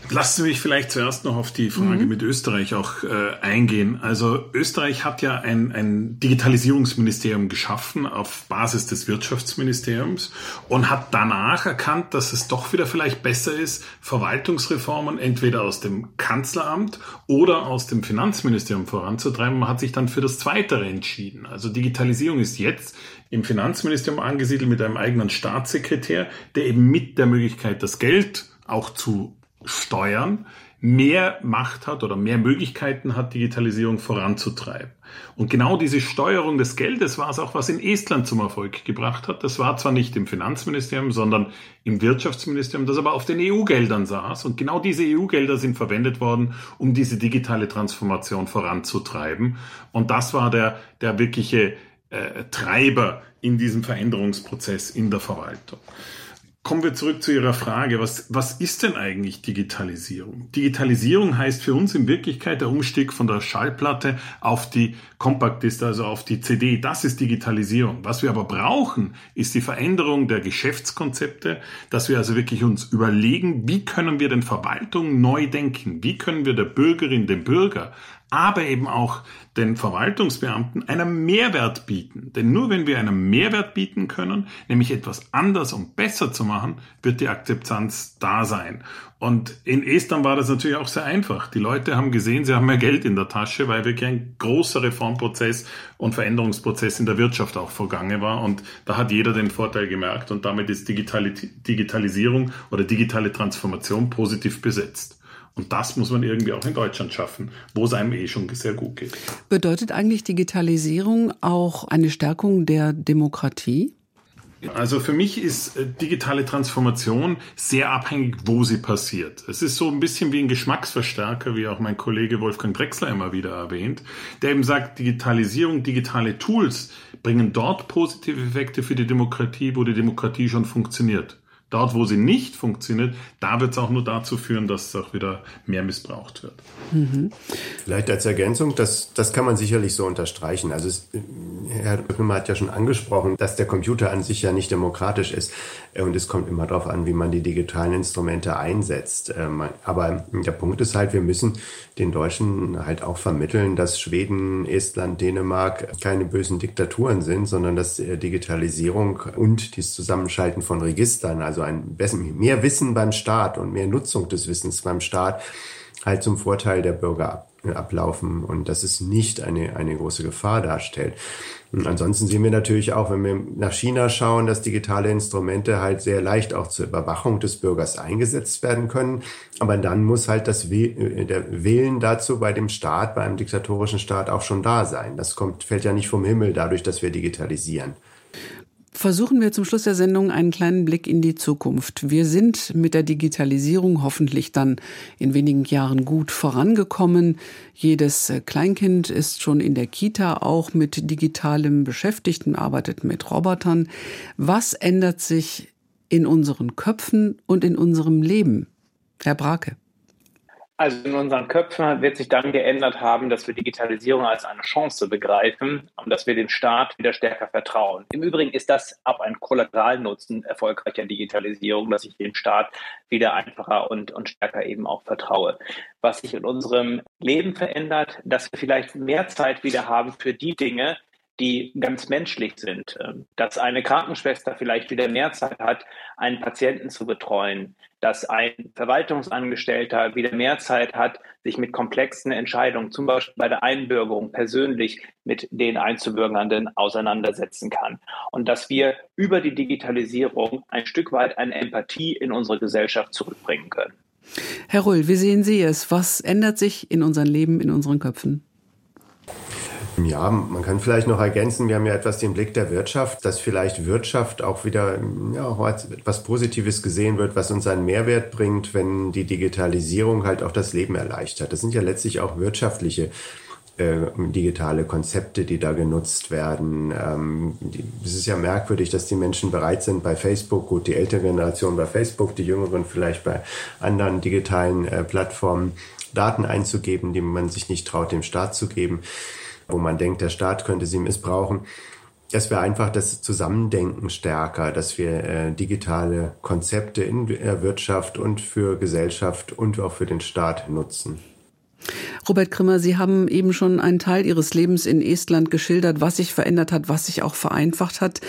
[SPEAKER 5] Lassen Sie mich vielleicht zuerst noch auf die Frage mhm. mit Österreich auch äh, eingehen. Also Österreich hat ja ein, ein Digitalisierungsministerium geschaffen auf Basis des Wirtschaftsministeriums und hat danach erkannt, dass es doch wieder vielleicht besser ist, Verwaltungsreformen entweder aus dem Kanzleramt oder aus dem Finanzministerium voranzutreiben. Man hat sich dann für das Zweite entschieden. Also Digitalisierung ist jetzt im Finanzministerium angesiedelt mit einem eigenen Staatssekretär, der eben mit der Möglichkeit, das Geld auch zu steuern, mehr Macht hat oder mehr Möglichkeiten hat, Digitalisierung voranzutreiben. Und genau diese Steuerung des Geldes war es auch, was in Estland zum Erfolg gebracht hat. Das war zwar nicht im Finanzministerium, sondern im Wirtschaftsministerium, das aber auf den EU-Geldern saß. Und genau diese EU-Gelder sind verwendet worden, um diese digitale Transformation voranzutreiben. Und das war der, der wirkliche äh, Treiber in diesem Veränderungsprozess in der Verwaltung. Kommen wir zurück zu Ihrer Frage. Was, was ist denn eigentlich Digitalisierung? Digitalisierung heißt für uns in Wirklichkeit der Umstieg von der Schallplatte auf die Compact also auf die CD. Das ist Digitalisierung. Was wir aber brauchen, ist die Veränderung der Geschäftskonzepte, dass wir also wirklich uns überlegen, wie können wir den Verwaltung neu denken? Wie können wir der Bürgerin, dem Bürger aber eben auch den Verwaltungsbeamten einen Mehrwert bieten. Denn nur wenn wir einen Mehrwert bieten können, nämlich etwas anders und besser zu machen, wird die Akzeptanz da sein. Und in Estland war das natürlich auch sehr einfach. Die Leute haben gesehen, sie haben mehr Geld in der Tasche, weil wirklich ein großer Reformprozess und Veränderungsprozess in der Wirtschaft auch vorgange war. Und da hat jeder den Vorteil gemerkt und damit ist Digitalisierung oder digitale Transformation positiv besetzt. Und das muss man irgendwie auch in Deutschland schaffen, wo es einem eh schon sehr gut geht.
[SPEAKER 2] Bedeutet eigentlich Digitalisierung auch eine Stärkung der Demokratie?
[SPEAKER 5] Also für mich ist äh, digitale Transformation sehr abhängig, wo sie passiert. Es ist so ein bisschen wie ein Geschmacksverstärker, wie auch mein Kollege Wolfgang Drexler immer wieder erwähnt, der eben sagt, Digitalisierung, digitale Tools bringen dort positive Effekte für die Demokratie, wo die Demokratie schon funktioniert. Dort, wo sie nicht funktioniert, da wird es auch nur dazu führen, dass es auch wieder mehr missbraucht wird.
[SPEAKER 4] Mhm. Vielleicht als Ergänzung, das, das kann man sicherlich so unterstreichen. Also es, Herr Rüttner hat ja schon angesprochen, dass der Computer an sich ja nicht demokratisch ist. Und es kommt immer darauf an, wie man die digitalen Instrumente einsetzt. Ähm, aber der Punkt ist halt, wir müssen den Deutschen halt auch vermitteln, dass Schweden, Estland, Dänemark keine bösen Diktaturen sind, sondern dass Digitalisierung und das Zusammenschalten von Registern, also ein mehr Wissen beim Staat und mehr Nutzung des Wissens beim Staat halt zum Vorteil der Bürger ablaufen und dass es nicht eine, eine große Gefahr darstellt. Und ansonsten sehen wir natürlich auch, wenn wir nach China schauen, dass digitale Instrumente halt sehr leicht auch zur Überwachung des Bürgers eingesetzt werden können. Aber dann muss halt das äh, der Willen dazu bei dem Staat, bei einem diktatorischen Staat auch schon da sein. Das kommt, fällt ja nicht vom Himmel dadurch, dass wir digitalisieren
[SPEAKER 2] versuchen wir zum Schluss der Sendung einen kleinen Blick in die Zukunft. Wir sind mit der Digitalisierung hoffentlich dann in wenigen Jahren gut vorangekommen. Jedes äh, Kleinkind ist schon in der Kita auch mit digitalem beschäftigt und arbeitet mit Robotern. Was ändert sich in unseren Köpfen und in unserem Leben? Herr Brake.
[SPEAKER 3] Also in unseren Köpfen wird sich dann geändert haben, dass wir Digitalisierung als eine Chance begreifen und dass wir dem Staat wieder stärker vertrauen. Im Übrigen ist das auch ein Kollateralnutzen erfolgreicher Digitalisierung, dass ich dem Staat wieder einfacher und, und stärker eben auch vertraue. Was sich in unserem Leben verändert, dass wir vielleicht mehr Zeit wieder haben für die Dinge, die ganz menschlich sind. Ähm, dass eine Krankenschwester vielleicht wieder mehr Zeit hat, einen Patienten zu betreuen, dass ein Verwaltungsangestellter wieder mehr Zeit hat, sich mit komplexen Entscheidungen, zum Beispiel bei der Einbürgerung persönlich mit den Einzubürgernden auseinandersetzen kann. Und dass wir über die Digitalisierung ein Stück weit eine Empathie in unsere Gesellschaft zurückbringen können.
[SPEAKER 2] Herr Rull, wie sehen Sie es? Was ändert sich in unserem Leben, in unseren Köpfen?
[SPEAKER 4] Ja, man kann vielleicht noch ergänzen, wir haben ja etwas den Blick der Wirtschaft, dass vielleicht Wirtschaft auch wieder ja, auch als etwas Positives gesehen wird, was uns einen Mehrwert bringt, wenn die Digitalisierung halt auch das Leben erleichtert. Das sind ja letztlich auch wirtschaftliche äh, digitale Konzepte, die da genutzt werden. Ähm, die, es ist ja merkwürdig, dass die Menschen bereit sind, bei Facebook, gut, die ältere Generation bei Facebook, die jüngeren vielleicht bei anderen digitalen äh, Plattformen Daten einzugeben, die man sich nicht traut, dem Staat zu geben wo man denkt, der Staat könnte sie missbrauchen. Das wäre einfach das Zusammendenken stärker, dass wir äh, digitale Konzepte in der Wirtschaft und für Gesellschaft und auch für den Staat nutzen.
[SPEAKER 2] Robert Grimmer, Sie haben eben schon einen Teil Ihres Lebens in Estland geschildert, was sich verändert hat, was sich auch vereinfacht hat.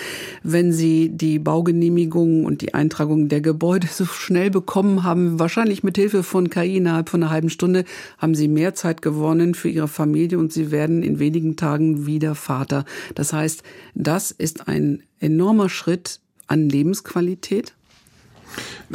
[SPEAKER 2] Wenn Sie die Baugenehmigungen und die Eintragung der Gebäude so schnell bekommen haben, wahrscheinlich mit Hilfe von KI innerhalb von einer halben Stunde, haben Sie mehr Zeit gewonnen für Ihre Familie und Sie werden in wenigen Tagen wieder Vater. Das heißt, das ist ein enormer Schritt an Lebensqualität.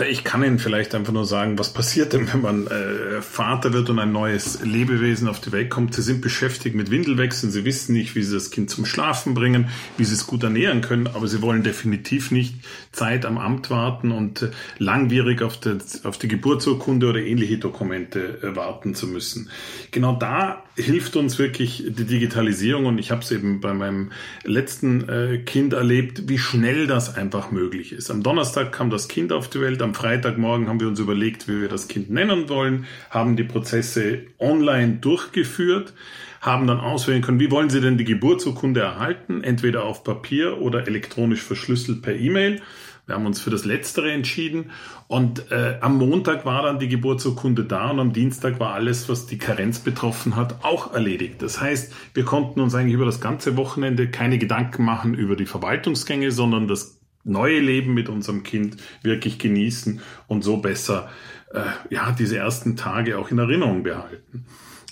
[SPEAKER 5] Ich kann Ihnen vielleicht einfach nur sagen, was passiert denn, wenn man äh, Vater wird und ein neues Lebewesen auf die Welt kommt. Sie sind beschäftigt mit Windelwechseln, Sie wissen nicht, wie Sie das Kind zum Schlafen bringen, wie Sie es gut ernähren können, aber Sie wollen definitiv nicht Zeit am Amt warten und äh, langwierig auf, die, auf die Geburtsurkunde oder ähnliche Dokumente äh, warten zu müssen. Genau da hilft uns wirklich die Digitalisierung und ich habe es eben bei meinem letzten äh, Kind erlebt, wie schnell das einfach möglich ist. Am Donnerstag kam das Kind auf die Welt, am Freitagmorgen haben wir uns überlegt, wie wir das Kind nennen wollen, haben die Prozesse online durchgeführt, haben dann auswählen können, wie wollen Sie denn die Geburtsurkunde erhalten, entweder auf Papier oder elektronisch verschlüsselt per E-Mail. Wir haben uns für das Letztere entschieden und äh, am Montag war dann die Geburtsurkunde da und am Dienstag war alles, was die Karenz betroffen hat, auch erledigt. Das heißt, wir konnten uns eigentlich über das ganze Wochenende keine Gedanken machen über die Verwaltungsgänge, sondern das neue Leben mit unserem Kind wirklich genießen und so besser äh, ja diese ersten Tage auch in Erinnerung behalten.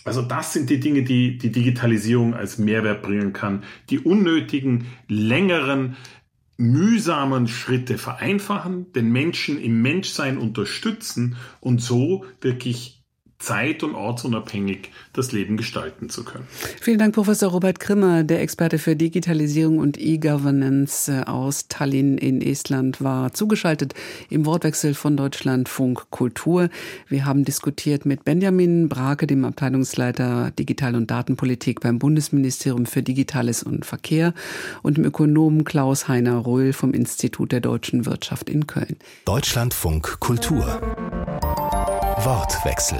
[SPEAKER 5] Also das sind die Dinge, die die Digitalisierung als Mehrwert bringen kann. Die unnötigen, längeren, mühsamen Schritte vereinfachen, den Menschen im Menschsein unterstützen und so wirklich zeit- und ortsunabhängig das Leben gestalten zu können.
[SPEAKER 2] Vielen Dank, Professor Robert Krimmer, der Experte für Digitalisierung und E-Governance äh, aus Tallinn in Estland, war zugeschaltet im Wortwechsel von Deutschlandfunk Kultur. Wir haben diskutiert mit Benjamin Brake, dem Abteilungsleiter Digital- und Datenpolitik beim Bundesministerium für Digitales und Verkehr und dem Ökonomen Klaus Heiner Röhl vom Institut der deutschen Wirtschaft in Köln.
[SPEAKER 1] Deutschlandfunk Kultur Wortwechsel